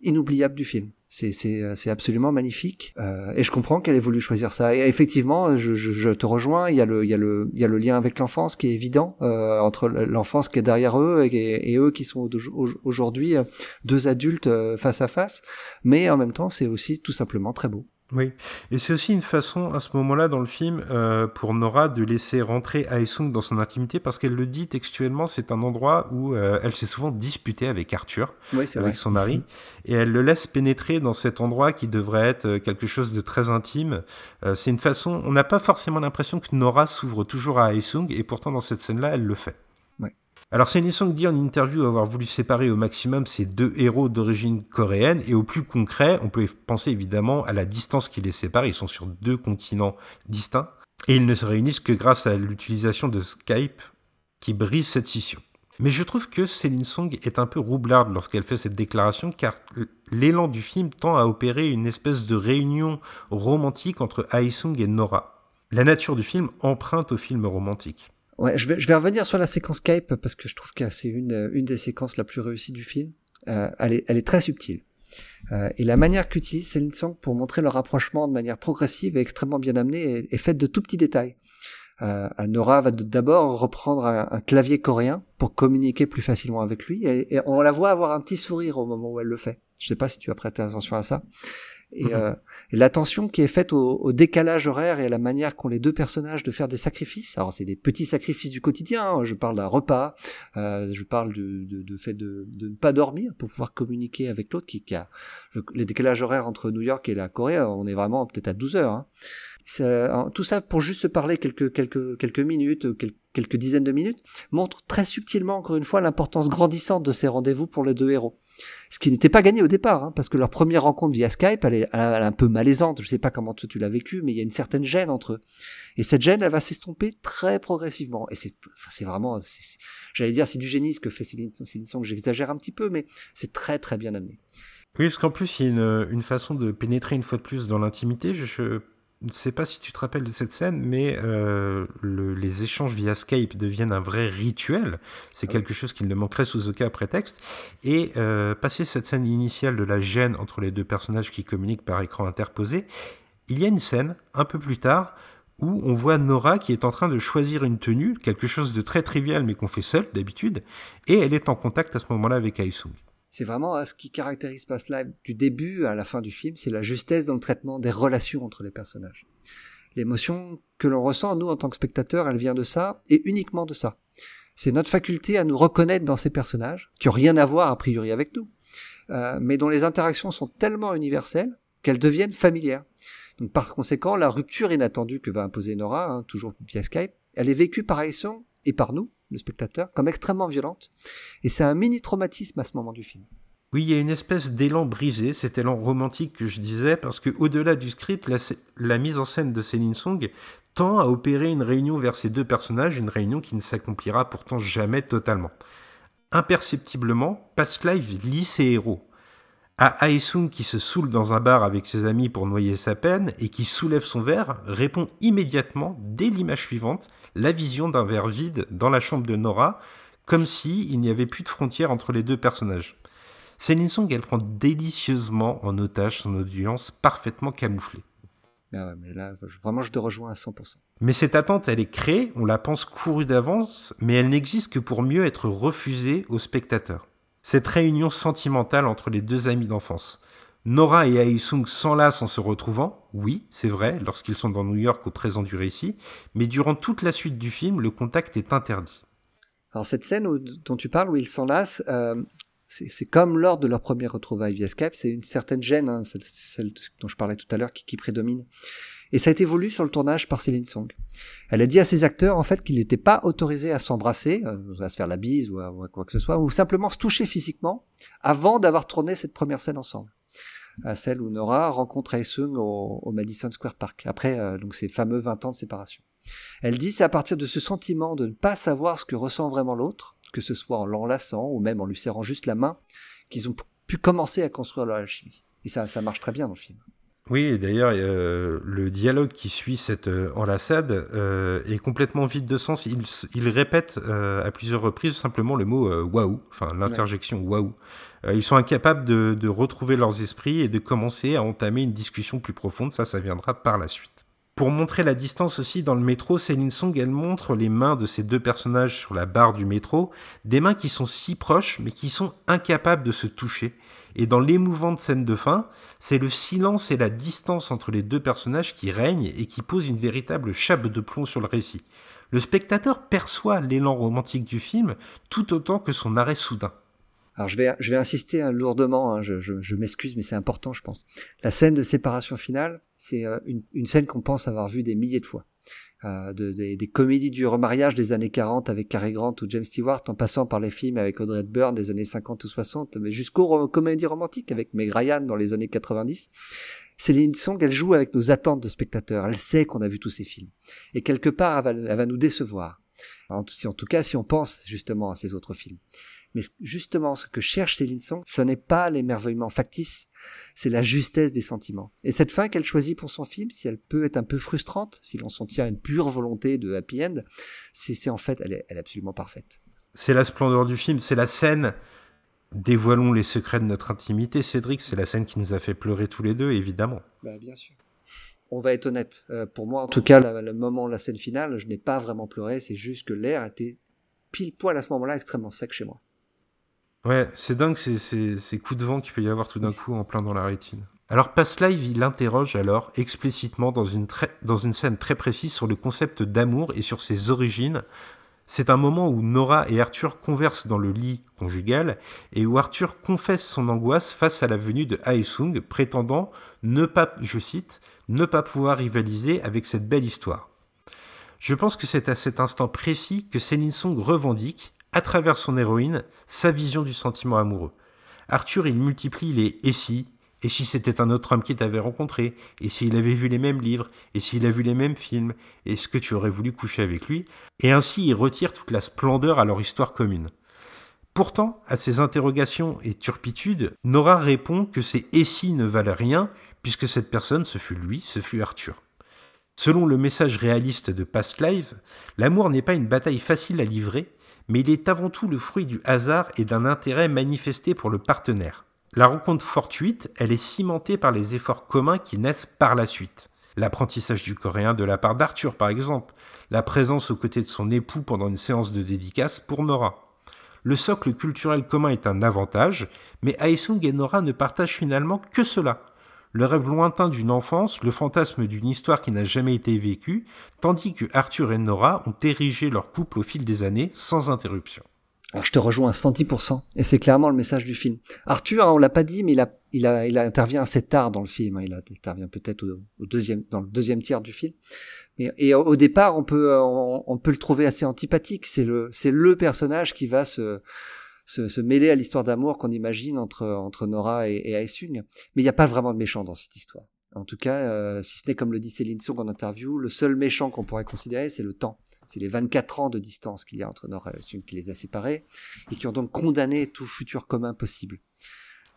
inoubliable du film. Euh, c'est absolument magnifique. Euh, et je comprends qu'elle ait voulu choisir ça. Et effectivement, je, je, je, te rejoins. Il y a le il y a le il y a le lien avec l'enfance qui est évident euh, entre l'enfance qui est derrière eux et, et eux qui sont aujourd'hui deux adultes face à face. Mais en même temps, c'est aussi tout simplement très beau. Oui, et c'est aussi une façon à ce moment-là dans le film euh, pour Nora de laisser rentrer Aesung dans son intimité parce qu'elle le dit textuellement, c'est un endroit où euh, elle s'est souvent disputée avec Arthur, avec son mari, (laughs) et elle le laisse pénétrer dans cet endroit qui devrait être euh, quelque chose de très intime. c'est une façon, on n'a pas forcément l'impression que Nora s'ouvre toujours à Aesung et pourtant dans cette scène-là, elle le fait. Alors Song dit en interview avoir voulu séparer au maximum ces deux héros d'origine coréenne et au plus concret, on peut penser évidemment à la distance qui les sépare, ils sont sur deux continents distincts et ils ne se réunissent que grâce à l'utilisation de Skype qui brise cette scission. Mais je trouve que Céline Song est un peu roublarde lorsqu'elle fait cette déclaration car l'élan du film tend à opérer une espèce de réunion romantique entre Sung et Nora. La nature du film emprunte au film romantique. Ouais, je vais, je vais revenir sur la séquence Skype parce que je trouve que c'est une, une des séquences la plus réussies du film. Euh, elle, est, elle est très subtile. Euh, et la manière qu'utilise Céline Song pour montrer leur rapprochement de manière progressive et extrêmement bien amenée est, faite de tout petits détails. Euh, Nora va d'abord reprendre un, clavier coréen pour communiquer plus facilement avec lui et, et, on la voit avoir un petit sourire au moment où elle le fait. Je sais pas si tu as prêté attention à ça. Et, mhm. euh, et l'attention qui est faite au, au, décalage horaire et à la manière qu'ont les deux personnages de faire des sacrifices. Alors c'est des petits sacrifices du quotidien. Hein. Je parle d'un repas, euh, je parle du de, de, fait de, de, ne pas dormir pour pouvoir communiquer avec l'autre qui, qui, a les décalages horaires entre New York et la Corée. On est vraiment peut-être à 12 heures. Hein. Ça, tout ça pour juste se parler quelques quelques quelques minutes, quelques, quelques dizaines de minutes, montre très subtilement encore une fois l'importance grandissante de ces rendez-vous pour les deux héros ce qui n'était pas gagné au départ, hein, parce que leur première rencontre via Skype, elle est, un peu malaisante. Je sais pas comment tu l'as vécu, mais il y a une certaine gêne entre eux. Et cette gêne, elle va s'estomper très progressivement. Et c'est, c'est vraiment, j'allais dire, c'est du génie ce que fait Céline, Céline Song. J'exagère un petit peu, mais c'est très très bien amené. Oui, parce qu'en plus, il y a une, façon de pénétrer une fois de plus dans l'intimité. Ne sais pas si tu te rappelles de cette scène, mais euh, les échanges via Skype deviennent un vrai rituel. C'est ah quelque chose qui ne manquerait sous aucun prétexte. Et euh, passer cette scène initiale de la gêne entre les deux personnages qui communiquent par écran interposé, il y a une scène, un peu plus tard, où on voit Nora qui est en train de choisir une tenue, quelque chose de très trivial mais qu'on fait seul d'habitude, et elle est en contact à ce moment-là avec Aisung c'est vraiment hein, ce qui caractérise Past Live du début à la fin du film, c'est la justesse dans le traitement des relations entre les personnages. L'émotion que l'on ressent, nous, en tant que spectateurs, elle vient de ça, et uniquement de ça. C'est notre faculté à nous reconnaître dans ces personnages, qui ont rien à voir a priori avec nous, euh, mais dont les interactions sont tellement universelles qu'elles deviennent familières. Donc par conséquent, la rupture inattendue que va imposer Nora, hein, toujours via Skype, elle est vécue par Aesson et par nous, le spectateur, comme extrêmement violente. Et c'est un mini traumatisme à ce moment du film. Oui, il y a une espèce d'élan brisé, cet élan romantique que je disais, parce que au-delà du script, la, mise en scène de Céline Song tend à opérer une réunion vers ces deux personnages, une réunion qui ne s'accomplira pourtant jamais totalement. Imperceptiblement, Past Live lit ses héros. À Aesung qui se saoule dans un bar avec ses amis pour noyer sa peine et qui soulève son verre, répond immédiatement, dès l'image suivante, la vision d'un verre vide dans la chambre de Nora, comme si il n'y avait plus de frontière entre les deux personnages. Céline Song, elle prend délicieusement en otage son audience parfaitement camouflée. Ah mais là, vraiment, je te rejoins à 100%. Mais cette attente, elle est créée, on la pense courue d'avance, mais elle n'existe que pour mieux être refusée aux spectateurs. Cette réunion sentimentale entre les deux amis d'enfance. Nora et Aisung s'enlacent en se retrouvant, oui, c'est vrai, lorsqu'ils sont dans New York au présent du récit, mais durant toute la suite du film, le contact est interdit. Alors cette scène dont tu parles, où ils s'enlacent, euh, c'est comme lors de leur première retrouvaille via Skype, c'est une certaine gêne, hein, celle, dont je parlais tout à l'heure, qui, prédomine. Et ça a été voulu sur le tournage par Céline Song. Elle a dit à ses acteurs, en fait, qu'ils n'étaient pas autorisés à s'embrasser, euh, à se faire la bise ou à, quoi que ce soit, ou simplement se toucher physiquement, avant d'avoir tourné cette première scène ensemble. À celle où Nora rencontre Aesung au, au Madison Square Park, après euh, donc ces fameux 20 ans de séparation. Elle dit c'est à partir de ce sentiment de ne pas savoir ce que ressent vraiment l'autre, que ce soit en l'enlaçant ou même en lui serrant juste la main, qu'ils ont pu commencer à construire leur alchimie. Et ça, ça marche très bien dans le film. Oui, d'ailleurs, euh, le dialogue qui suit cette euh, enlaçade euh, est complètement vide de sens. Il, il répète à plusieurs reprises simplement le mot waouh, enfin l'interjection waouh. ils sont incapables de, de, retrouver leurs esprits et de commencer à entamer une discussion plus profonde. Ça, ça viendra par la suite. Pour montrer la distance aussi dans le métro, Céline Song, elle montre les mains de ces deux personnages sur la barre du métro, des mains qui sont si proches mais qui sont incapables de se toucher. Et dans l'émouvante scène de fin, c'est le silence et la distance entre les deux personnages qui règnent et qui posent une véritable chape de plomb sur le récit. Le spectateur perçoit l'élan romantique du film tout autant que son arrêt soudain. Alors je vais, je vais insister hein, lourdement, hein, je, je, je m'excuse, mais c'est important, je pense. La scène de séparation finale, c'est euh, une, une, scène qu'on pense avoir vue des milliers de fois. Euh, de, des, des, comédies du remariage des années 40 avec Cary Grant ou James Stewart, en passant par les films avec Audrey Hepburn des années 50 ou 60, mais jusqu'aux comédies romantiques avec Meg Ryan dans les années 90. Céline Song, elle joue avec nos attentes de spectateurs. Elle sait qu'on a vu tous ces films. Et quelque part, elle va, elle va nous décevoir. En, en tout cas, si on pense justement à ces autres films. Mais justement, ce que cherche Céline Song, ce n'est pas l'émerveillement factice, c'est la justesse des sentiments. Et cette fin qu'elle choisit pour son film, si elle peut être un peu frustrante, si l'on s'en tient à une pure volonté de happy end, c'est en fait, elle est, elle est absolument parfaite. C'est la splendeur du film, c'est la scène. Dévoilons les secrets de notre intimité, Cédric. C'est la scène qui nous a fait pleurer tous les deux, évidemment. Bah, bien sûr. On va être honnête. Euh, pour moi, en tout cas, le moment, la scène finale, je n'ai pas vraiment pleuré. C'est juste que l'air était pile poil à ce moment-là extrêmement sec chez moi. Ouais, c'est dingue ces, coups de vent qu'il peut y avoir tout d'un coup en plein dans la rétine. Alors Past Live, il interroge alors explicitement dans une, dans une scène très précise sur le concept d'amour et sur ses origines. C'est un moment où Nora et Arthur conversent dans le lit conjugal et où Arthur confesse son angoisse face à la venue de Haesung, prétendant ne pas, je cite, ne pas pouvoir rivaliser avec cette belle histoire. Je pense que c'est à cet instant précis que Céline Song revendique, à travers son héroïne, sa vision du sentiment amoureux. Arthur, il multiplie les et si, et si c'était un autre homme qui t'avait rencontré, et s'il avait vu les mêmes livres, et s'il a vu les mêmes films, est-ce que tu aurais voulu coucher avec lui Et ainsi il retire toute la splendeur à leur histoire commune. Pourtant, à ces interrogations et turpitudes, Nora répond que ces et si ne valent rien, puisque cette personne, ce fut lui, ce fut Arthur. Selon le message réaliste de Past Life, l'amour n'est pas une bataille facile à livrer, mais il est avant tout le fruit du hasard et d'un intérêt manifesté pour le partenaire. La rencontre fortuite, elle est cimentée par les efforts communs qui naissent par la suite. L'apprentissage du coréen de la part d'Arthur, par exemple, la présence aux côtés de son époux pendant une séance de dédicace pour Nora. Le socle culturel commun est un avantage, mais Aesung et Nora ne partagent finalement que cela, le rêve lointain d'une enfance, le fantasme d'une histoire qui n'a jamais été vécue, tandis que Arthur et Nora ont érigé leur couple au fil des années sans interruption. Alors je te rejoins à 110%, et c'est clairement le message du film. Arthur, hein, on l'a pas dit, mais il, intervient assez tard dans le film. Hein. Il intervient peut-être au, deuxième, dans le deuxième tiers du film. Et au, départ, on peut, on, on, peut le trouver assez antipathique. C'est le, c'est le personnage qui va se, se, se mêler à l'histoire d'amour qu'on imagine entre, entre Nora et, et Aesung. Mais il n'y a pas vraiment de méchant dans cette histoire. En tout cas, euh, si ce n'est comme le dit Céline Song en interview, le seul méchant qu'on pourrait considérer, c'est le temps. C'est les 24 ans de distance qu'il y a entre Nora et Aesung qui les a séparés et qui ont donc condamné tout futur commun possible.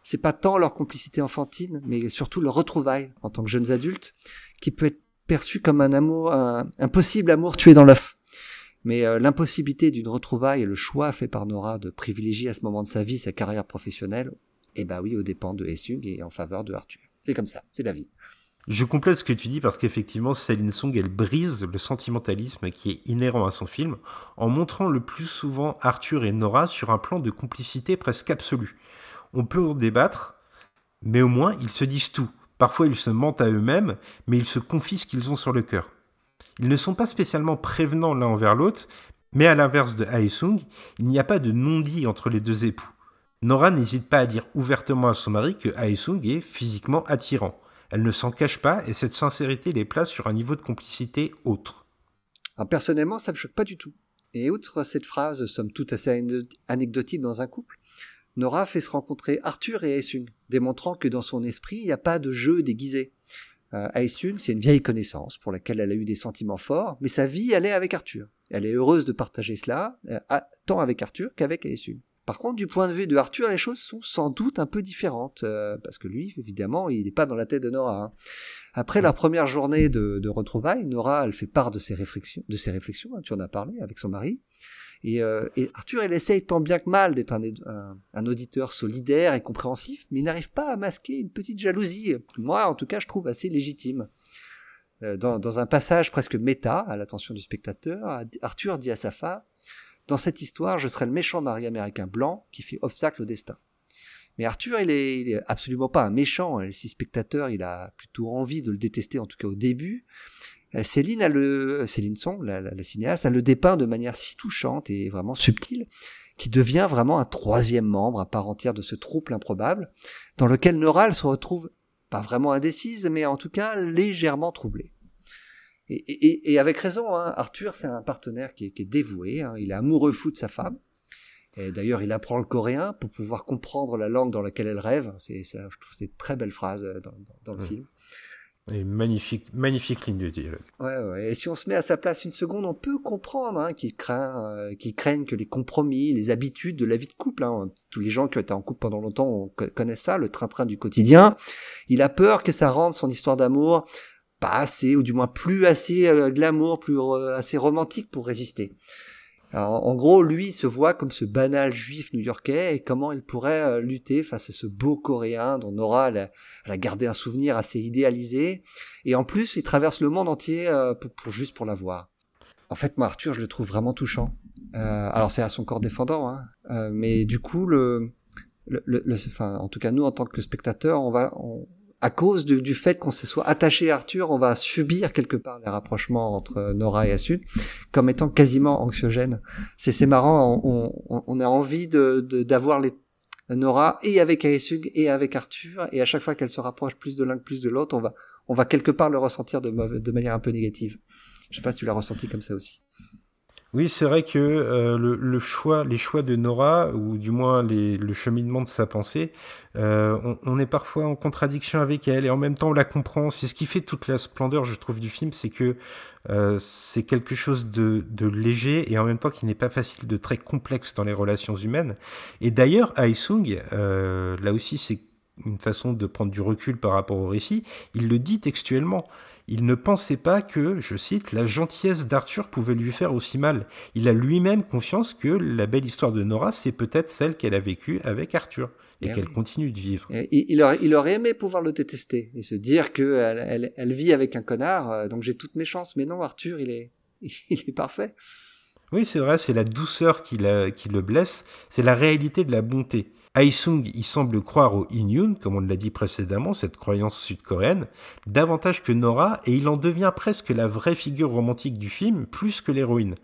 C'est pas tant leur complicité enfantine, mais surtout leur retrouvaille en tant que jeunes adultes, qui peut être perçu comme un amour, un, un possible amour tué dans l'œuf. Mais euh, l'impossibilité d'une retrouvaille et le choix fait par Nora de privilégier à ce moment de sa vie sa carrière professionnelle, eh ben oui, au dépend de Hessung et en faveur de Arthur. C'est comme ça, c'est la vie. Je complète ce que tu dis parce qu'effectivement, Céline Song, elle brise le sentimentalisme qui est inhérent à son film en montrant le plus souvent Arthur et Nora sur un plan de complicité presque absolue. On peut en débattre, mais au moins ils se disent tout. Parfois ils se mentent à eux-mêmes, mais ils se confient ce qu'ils ont sur le cœur. Ils ne sont pas spécialement prévenants l'un envers l'autre, mais à l'inverse de Haesung, il n'y a pas de non-dit entre les deux époux. Nora n'hésite pas à dire ouvertement à son mari que Haesung est physiquement attirant. Elle ne s'en cache pas et cette sincérité les place sur un niveau de complicité autre. personnellement, ça me choque pas du tout. Et outre cette phrase, somme toute assez anecdotique dans un couple, Nora fait se rencontrer Arthur et Haesung, démontrant que dans son esprit, il n'y a pas de jeu déguisé. Euh, c'est une vieille connaissance pour laquelle elle a eu des sentiments forts, mais sa vie, elle est avec Arthur. Elle est heureuse de partager cela, euh, tant avec Arthur qu'avec Aesun. Par contre, du point de vue de Arthur, les choses sont sans doute un peu différentes, euh, parce que lui, évidemment, il n'est pas dans la tête de Nora. Hein. Après la première journée de, de, retrouvailles, Nora, elle fait part de ses réflexions, de ses réflexions. Hein, tu en as parlé avec son mari. Et, euh, Arthur, il essaye tant bien que mal d'être un, auditeur solidaire et compréhensif, mais il n'arrive pas à masquer une petite jalousie. Moi, en tout cas, je trouve assez légitime. Euh, dans, un passage presque méta, à l'attention du spectateur, Arthur dit à sa femme Dans cette histoire, je serai le méchant mari américain blanc qui fait obstacle au destin. Mais Arthur, il est, absolument pas un méchant. Si spectateur, il a plutôt envie de le détester, en tout cas au début. Euh, Céline a le, Céline Song, la, la, la cinéaste, a le dépeint de manière si touchante et vraiment subtile, qui devient vraiment un troisième membre à part entière de ce trouble improbable, dans lequel Nora se retrouve pas vraiment indécise, mais en tout cas légèrement troublée. Et, et, et avec raison, hein, Arthur, c'est un partenaire qui est, qui est dévoué, hein, il est amoureux fou de sa femme. D'ailleurs, il apprend le coréen pour pouvoir comprendre la langue dans laquelle elle rêve. C'est, je trouve, c'est une très belle phrase euh, dans, dans, dans le mmh. film. Et magnifique, magnifique ligne de dialogue. Ouais, ouais. Et si on se met à sa place une seconde, on peut comprendre hein, qu'il craint, euh, que les compromis, les habitudes de la vie de couple. Hein, tous les gens qui ont été en couple pendant longtemps connaissent ça, le train-train du quotidien. Il a peur que ça rende son histoire d'amour pas assez, ou du moins plus assez euh, glamour, plus euh, assez romantique pour résister. En gros, lui se voit comme ce banal juif new-yorkais et comment il pourrait euh, lutter face à ce beau coréen dont Nora elle a, gardé un souvenir assez idéalisé. Et en plus, il traverse le monde entier euh, pour, juste pour la voir. En fait, moi, Arthur, je le trouve vraiment touchant. Euh, alors, c'est à son corps défendant, hein, mais du coup, le, le, le, enfin, en tout cas, nous, en tant que spectateurs, on va, on, à cause du, du fait qu'on se soit attaché à Arthur, on va subir quelque part les rapprochements entre Nora et Asu comme étant quasiment anxiogène. C'est marrant, on, on, on, a envie de d'avoir les Nora et avec Aesug et avec Arthur, et à chaque fois qu'elle se rapproche plus de l'un que plus de l'autre, on va, on va quelque part le ressentir de, de manière un peu négative. Je sais pas si tu l'as ressenti comme ça aussi. Oui, c'est vrai que euh, le, choix, les choix de Nora, ou du moins le cheminement de sa pensée, euh, on, est parfois en contradiction avec elle, et en même temps on la comprend. C'est ce qui fait toute la splendeur, je trouve, du film, c'est que euh, c'est quelque chose de, léger et en même temps qui n'est pas facile, de très complexe dans les relations humaines. Et d'ailleurs, Aisung, là aussi c'est une façon de prendre du recul par rapport au récit, il le dit textuellement il ne pensait pas que, je cite, la gentillesse d'Arthur pouvait lui faire aussi mal. Il a lui-même confiance que la belle histoire de Nora, c'est peut-être celle qu'elle a vécue avec Arthur et, et qu'elle oui. continue de vivre. Et il, aurait, il, aurait, aimé pouvoir le détester et se dire qu'elle elle, elle, vit avec un connard, euh, donc j'ai toutes mes chances. Mais non, Arthur, il est, (laughs) il est parfait. Oui, c'est vrai, c'est la douceur qui, la, qui le blesse, c'est la réalité de la bonté. Aisung il semble croire au Inyun, comme on l'a dit précédemment, cette croyance sud-coréenne, davantage que Nora, et il en devient presque la vraie figure romantique du film, plus que l'héroïne.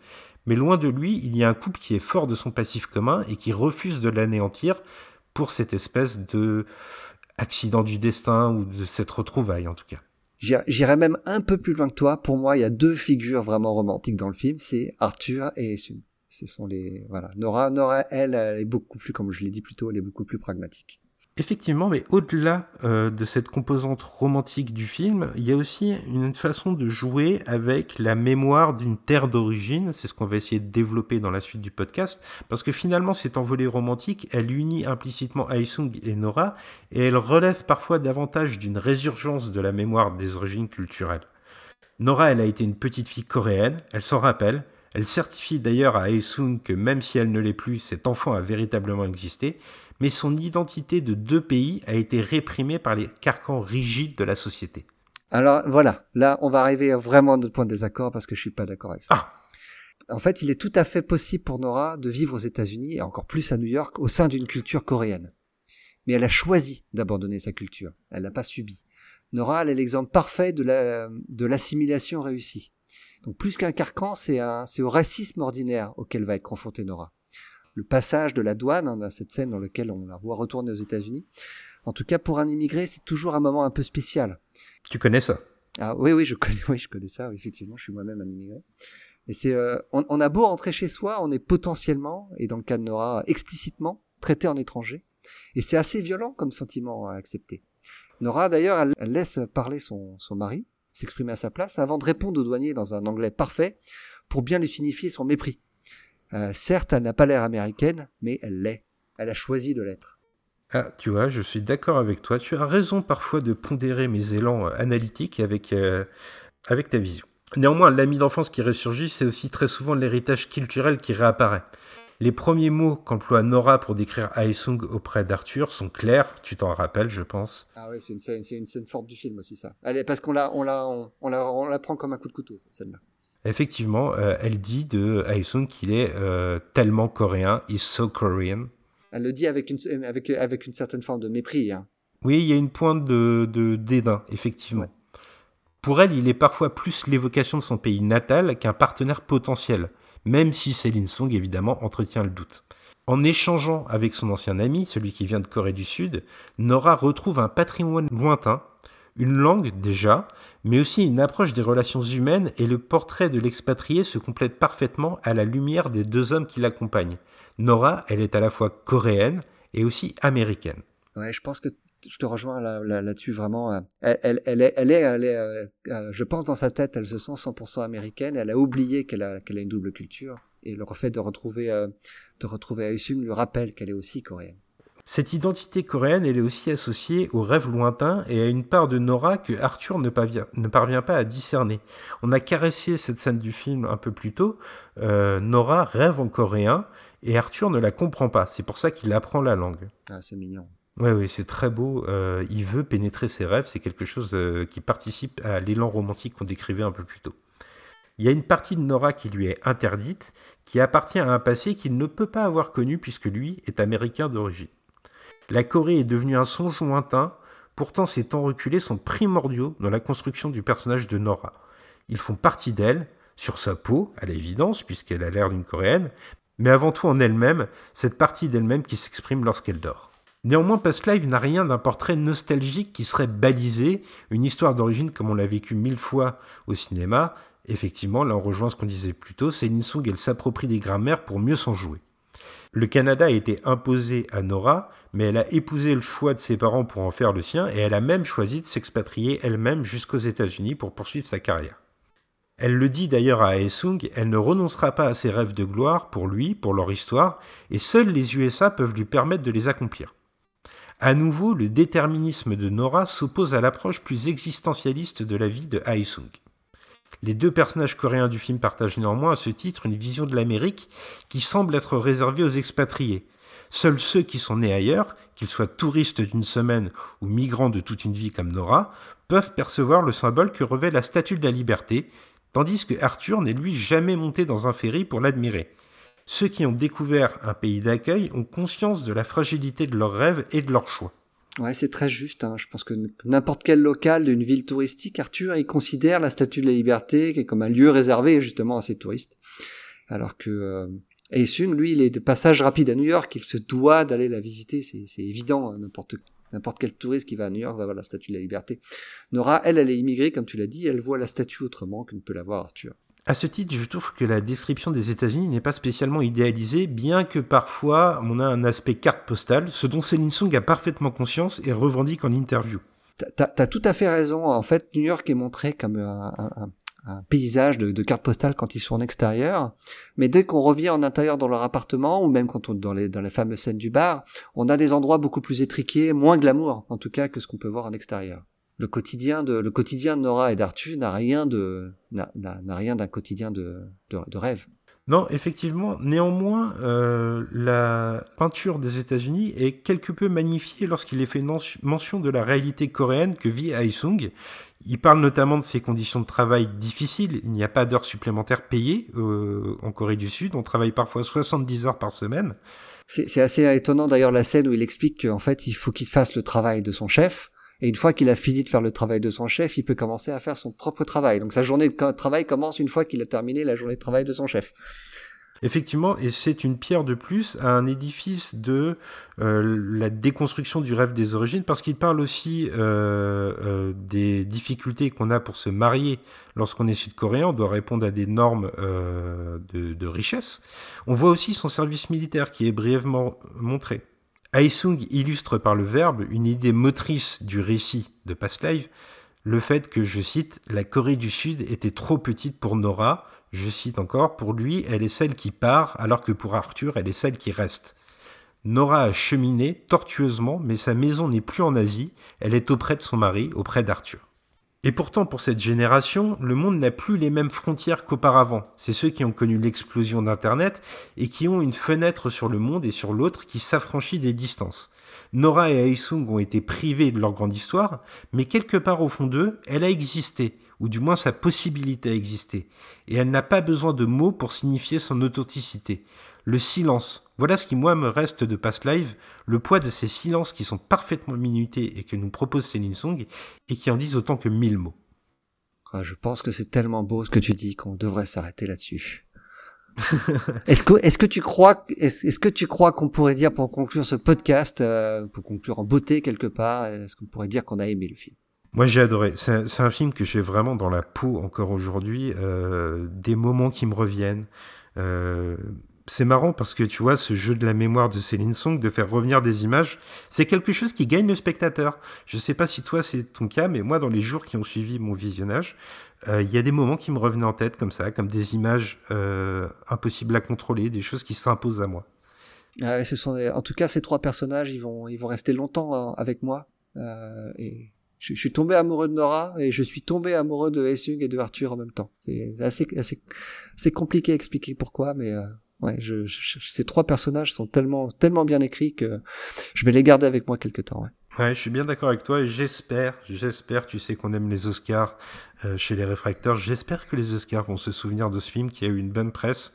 Mais loin de lui, il y a un couple qui est fort de son passif commun et qui refuse de l'anéantir pour cette espèce de accident du destin ou de cette retrouvaille en tout cas. J'irais même un peu plus loin que toi. Pour moi, il y a deux figures vraiment romantiques dans le film, c'est Arthur et Aesung ce sont les voilà. Nora Nora elle, elle est beaucoup plus comme je l'ai dit plus tôt elle est beaucoup plus pragmatique. Effectivement, mais au-delà euh, de cette composante romantique du film, il y a aussi une façon de jouer avec la mémoire d'une terre d'origine. C'est ce qu'on va essayer de développer dans la suite du podcast, parce que finalement, cette envolée romantique, elle unit implicitement Aisung et Nora, et elle relève parfois davantage d'une résurgence de la mémoire des origines culturelles. Nora, elle a été une petite fille coréenne, elle s'en rappelle, elle certifie d'ailleurs à Aesung que même si elle ne l'est plus, cet enfant a véritablement existé, mais son identité de deux pays a été réprimée par les carcans rigides de la société. Alors voilà, là on va arriver vraiment à notre point de désaccord parce que je suis pas d'accord avec ça. Ah. En fait, il est tout à fait possible pour Nora de vivre aux États-Unis et encore plus à New York au sein d'une culture coréenne. Mais elle a choisi d'abandonner sa culture. Elle l'a pas subi. Nora, elle est l'exemple parfait de la, de l'assimilation réussie. Donc plus qu'un carcan, c'est au racisme ordinaire auquel va être confrontée Nora. Le passage de la douane, hein, dans cette scène dans laquelle on la voit retourner aux États-Unis, en tout cas pour un immigré, c'est toujours un moment un peu spécial. Tu connais ça? Ah oui, oui, je (laughs) connais, oui, je connais ça. effectivement, je suis moi-même un immigré. Et c'est, euh, on, on, a beau rentrer chez soi, on est potentiellement, et dans le cas de Nora, explicitement traité en étranger. Et c'est assez violent comme sentiment à accepter. Nora, d'ailleurs, elle, elle laisse parler son, son mari, s'exprimer à sa place avant de répondre au douanier dans un anglais parfait pour bien lui signifier son mépris. Euh, certes, elle n'a pas l'air américaine, mais elle l'est. Elle a choisi de l'être. Ah, tu vois, je suis d'accord avec toi. Tu as raison parfois de pondérer mes élans analytiques avec, avec ta vision. Néanmoins, l'ami d'enfance qui ressurgit, c'est aussi très souvent l'héritage culturel qui réapparaît. Les premiers mots qu'emploie Nora pour décrire Aesung auprès d'Arthur sont clairs, tu t'en rappelles, je pense. Ah oui, c'est une une scène forte du film aussi, ça. Elle parce qu'on la, on la, on, la, on la prend comme un coup de couteau, cette scène-là. Effectivement, euh, elle dit de Aesung qu'il est euh, tellement coréen, he's so Korean. Elle le dit avec une, avec, avec une certaine forme de mépris. Hein. Oui, il y a une pointe de, de dédain, effectivement. Pour elle, il est parfois plus l'évocation de son pays natal qu'un partenaire potentiel, même si Céline Song évidemment entretient le doute. En échangeant avec son ancien ami, celui qui vient de Corée du Sud, Nora retrouve un patrimoine lointain, une langue déjà, mais aussi une approche des relations humaines et le portrait de l'expatrié se complète parfaitement à la lumière des deux hommes qui l'accompagnent. Nora, elle est à la fois coréenne et aussi américaine. Ouais, je pense que je te rejoins là-dessus vraiment. Euh, elle, elle, est, elle est, elle est euh, euh, je pense dans sa tête, elle se sent 100% américaine. Elle a oublié qu'elle a, qu'elle a une double culture et le fait de retrouver, de retrouver Aesung lui rappelle qu'elle est aussi coréenne. Cette identité coréenne, elle est aussi associée au rêve lointain et à une part de Nora que Arthur ne parvient, ne parvient pas à discerner. On a caressé cette scène du film un peu plus tôt. Nora rêve en coréen et Arthur ne la comprend pas. C'est pour ça qu'il apprend la langue. Ah, c'est mignon. Oui, oui, c'est très beau. Euh, il veut pénétrer ses rêves. C'est quelque chose euh, qui participe à l'élan romantique qu'on décrivait un peu plus tôt. Il y a une partie de Nora qui lui est interdite, qui appartient à un passé qu'il ne peut pas avoir connu puisque lui est américain d'origine. La Corée est devenue un songe lointain, pourtant ces temps reculés sont primordiaux dans la construction du personnage de Nora. Ils font partie d'elle, sur sa peau, à l'évidence, puisqu'elle a l'air d'une coréenne, mais avant tout en elle-même, cette partie d'elle-même qui s'exprime lorsqu'elle dort. Néanmoins, Past Live n'a rien d'un portrait nostalgique qui serait balisé, une histoire d'origine comme on l'a vécu mille fois au cinéma. Effectivement, là on rejoint ce qu'on disait plus tôt, Céline Song, elle s'approprie des grammaires pour mieux s'en jouer. Le Canada a été imposé à Nora, mais elle a épousé le choix de ses parents pour en faire le sien, et elle a même choisi de s'expatrier elle-même jusqu'aux États-Unis pour poursuivre sa carrière. Elle le dit d'ailleurs à Aesung, elle ne renoncera pas à ses rêves de gloire pour lui, pour leur histoire, et seuls les USA peuvent lui permettre de les accomplir. À nouveau, le déterminisme de Nora s'oppose à l'approche plus existentialiste de la vie de Haesung. Les deux personnages coréens du film partagent néanmoins à ce titre une vision de l'Amérique qui semble être réservée aux expatriés. Seuls ceux qui sont nés ailleurs, qu'ils soient touristes d'une semaine ou migrants de toute une vie comme Nora, peuvent percevoir le symbole que revêt la statue de la liberté, tandis que Arthur n'est lui jamais monté dans un ferry pour l'admirer. Ceux qui ont découvert un pays d'accueil ont conscience de la fragilité de leurs rêves et de leurs choix. Ouais, c'est très juste. Hein. Je pense que n'importe quel local d'une ville touristique, Arthur, il considère la Statue de la Liberté comme un lieu réservé justement à ces touristes. Alors que euh, lui, il est de passage rapide à New York, il se doit d'aller la visiter. C'est évident. Hein. N'importe n'importe quel touriste qui va à New York va voir la Statue de la Liberté. Nora, elle, elle est immigrée, comme tu l'as dit, elle voit la statue autrement que ne peut la voir Arthur. À ce titre, je trouve que la description des États-Unis n'est pas spécialement idéalisée, bien que parfois on a un aspect carte postale, ce dont Céline Song a parfaitement conscience et revendique en interview. T'as as tout à fait raison. En fait, New York est montré comme un, paysage de, de carte postale quand ils sont en extérieur, mais dès qu'on revient en intérieur dans leur appartement ou même quand on dans dans les fameuses scènes du bar, on a des endroits beaucoup plus étriqués, moins glamour en tout cas que ce qu'on peut voir en extérieur le quotidien de le quotidien de Nora et d'Arthur n'a rien de n'a rien d'un quotidien de, de, rêve. Non, effectivement. Néanmoins, euh, la peinture des États-Unis est quelque peu magnifiée lorsqu'il est fait mention de la réalité coréenne que vit Aesung. Il parle notamment de ses conditions de travail difficiles. Il n'y a pas d'heures supplémentaires payées euh, en Corée du Sud. On travaille parfois 70 heures par semaine. C'est assez étonnant d'ailleurs la scène où il explique qu'en fait il faut qu'il fasse le travail de son chef et une fois qu'il a fini de faire le travail de son chef, il peut commencer à faire son propre travail. Donc sa journée de travail commence une fois qu'il a terminé la journée de travail de son chef. Effectivement, et c'est une pierre de plus à un édifice de euh, la déconstruction du rêve des origines, parce qu'il parle aussi euh, euh, des difficultés qu'on a pour se marier lorsqu'on est sud-coréen, on doit répondre à des normes de, de richesse. On voit aussi son service militaire qui est brièvement montré. Aesung illustre par le verbe une idée motrice du récit de Past Life, le fait que, je cite, la Corée du Sud était trop petite pour Nora, je cite encore, pour lui, elle est celle qui part, alors que pour Arthur, elle est celle qui reste. Nora a cheminé tortueusement, mais sa maison n'est plus en Asie, elle est auprès de son mari, auprès d'Arthur. Et pourtant, pour cette génération, le monde n'a plus les mêmes frontières qu'auparavant. C'est ceux qui ont connu l'explosion d'Internet et qui ont une fenêtre sur le monde et sur l'autre qui s'affranchit des distances. Nora et Aisung ont été privés de leur grande histoire, mais quelque part au fond d'eux, elle a existé, ou du moins sa possibilité a existé, et elle n'a pas besoin de mots pour signifier son authenticité. Le silence, voilà ce qui moi me reste de Past Live, le poids de ces silences qui sont parfaitement minutés et que nous propose Céline Song, et qui en disent autant que mille mots. Ah, je pense que c'est tellement beau ce que tu dis qu'on devrait s'arrêter là-dessus. (laughs) est-ce que est-ce que tu crois est-ce, que tu crois qu'on pourrait dire pour conclure ce podcast euh, pour conclure en beauté quelque part est-ce qu'on pourrait dire qu'on a aimé le film? Moi j'ai adoré. C'est un, film que j'ai vraiment dans la peau encore aujourd'hui. Euh, des moments qui me reviennent. Euh, c'est marrant parce que tu vois, ce jeu de la mémoire de Céline Song, de faire revenir des images, c'est quelque chose qui gagne le spectateur. Je sais pas si toi c'est ton cas, mais moi dans les jours qui ont suivi mon visionnage, euh, il y a des moments qui me revenaient en tête comme ça, comme des images euh, impossibles à contrôler, des choses qui s'imposent à moi. Ah ce sont En tout cas, ces trois personnages, ils vont, ils vont rester longtemps hein, avec moi. Euh, et je, suis tombé amoureux de Nora et je suis tombé amoureux de Essung et de Arthur en même temps. C'est assez, assez, c'est compliqué à expliquer pourquoi, mais euh, ouais, je, ces trois personnages sont tellement, tellement bien écrits que je vais les garder avec moi quelque temps. Ouais. Ouais, je suis bien d'accord avec toi et j'espère, j'espère, tu sais qu'on aime les Oscars euh, chez les réfracteurs, j'espère que les Oscars vont se souvenir de ce film qui a eu une bonne presse,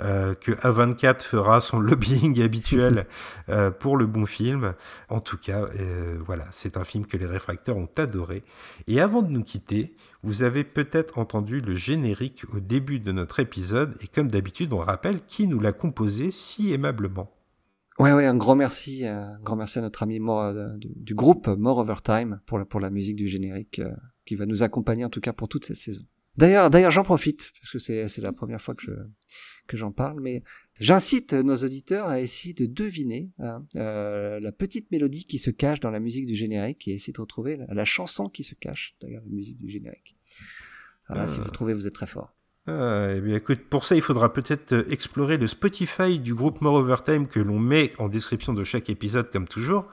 euh, que A24 fera son (laughs) lobbying habituel (laughs) euh, pour le bon film. En tout cas, euh, voilà, c'est un film que les réfracteurs ont adoré. Et avant de nous quitter, vous avez peut-être entendu le générique au début de notre épisode et comme d'habitude, on rappelle qui nous l'a composé si aimablement. Ouais, ouais, un grand merci, un grand merci à notre ami euh, du, groupe More Overtime pour la, pour la musique du générique euh, qui va nous accompagner en tout cas pour toute cette saison. D'ailleurs, d'ailleurs, j'en profite parce que c'est c'est la première fois que je que j'en parle, mais j'incite nos auditeurs à essayer de deviner hein, euh, la petite mélodie qui se cache dans la musique du générique et essayer de retrouver la, la chanson qui se cache derrière la musique du générique. Voilà, si vous trouvez, vous êtes très fort. Ah, eh bien, écoute, pour ça, il faudra peut-être euh, explorer le Spotify du groupe More Overtime que l'on met en description de chaque épisode, comme toujours.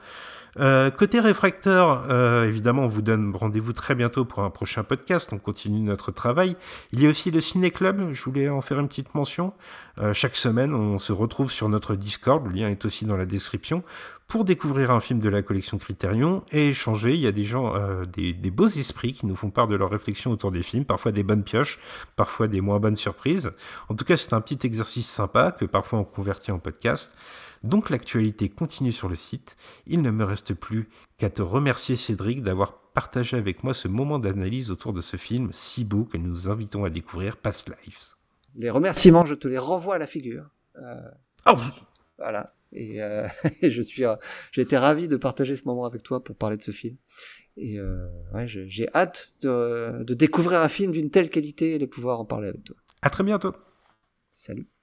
Euh, côté réfracteur, euh, évidemment, on vous donne rendez-vous très bientôt pour un prochain podcast. On continue notre travail. Il y a aussi le Ciné Club. Je voulais en faire une petite mention. Euh, chaque semaine, on se retrouve sur notre Discord. Le lien est aussi dans la description pour découvrir un film de la collection Criterion et échanger. Il y a des gens, des, des, beaux esprits qui nous font part de leurs réflexions autour des films, parfois des bonnes pioches, parfois des moins bonnes surprises. En tout cas, c'est un petit exercice sympa que parfois on convertit en podcast. Donc l'actualité continue sur le site. Il ne me reste plus qu'à te remercier Cédric d'avoir partagé avec moi ce moment d'analyse autour de ce film si beau que nous invitons à découvrir Past Lives. Les remerciements, je te les renvoie à la figure. Euh, oh. Voilà. Et, euh, (laughs) je suis, euh, j'ai été ravi de partager ce moment avec toi pour parler de ce film. Et euh, ouais, j'ai hâte de, de découvrir un film d'une telle qualité et de pouvoir en parler avec toi. À très bientôt. Salut.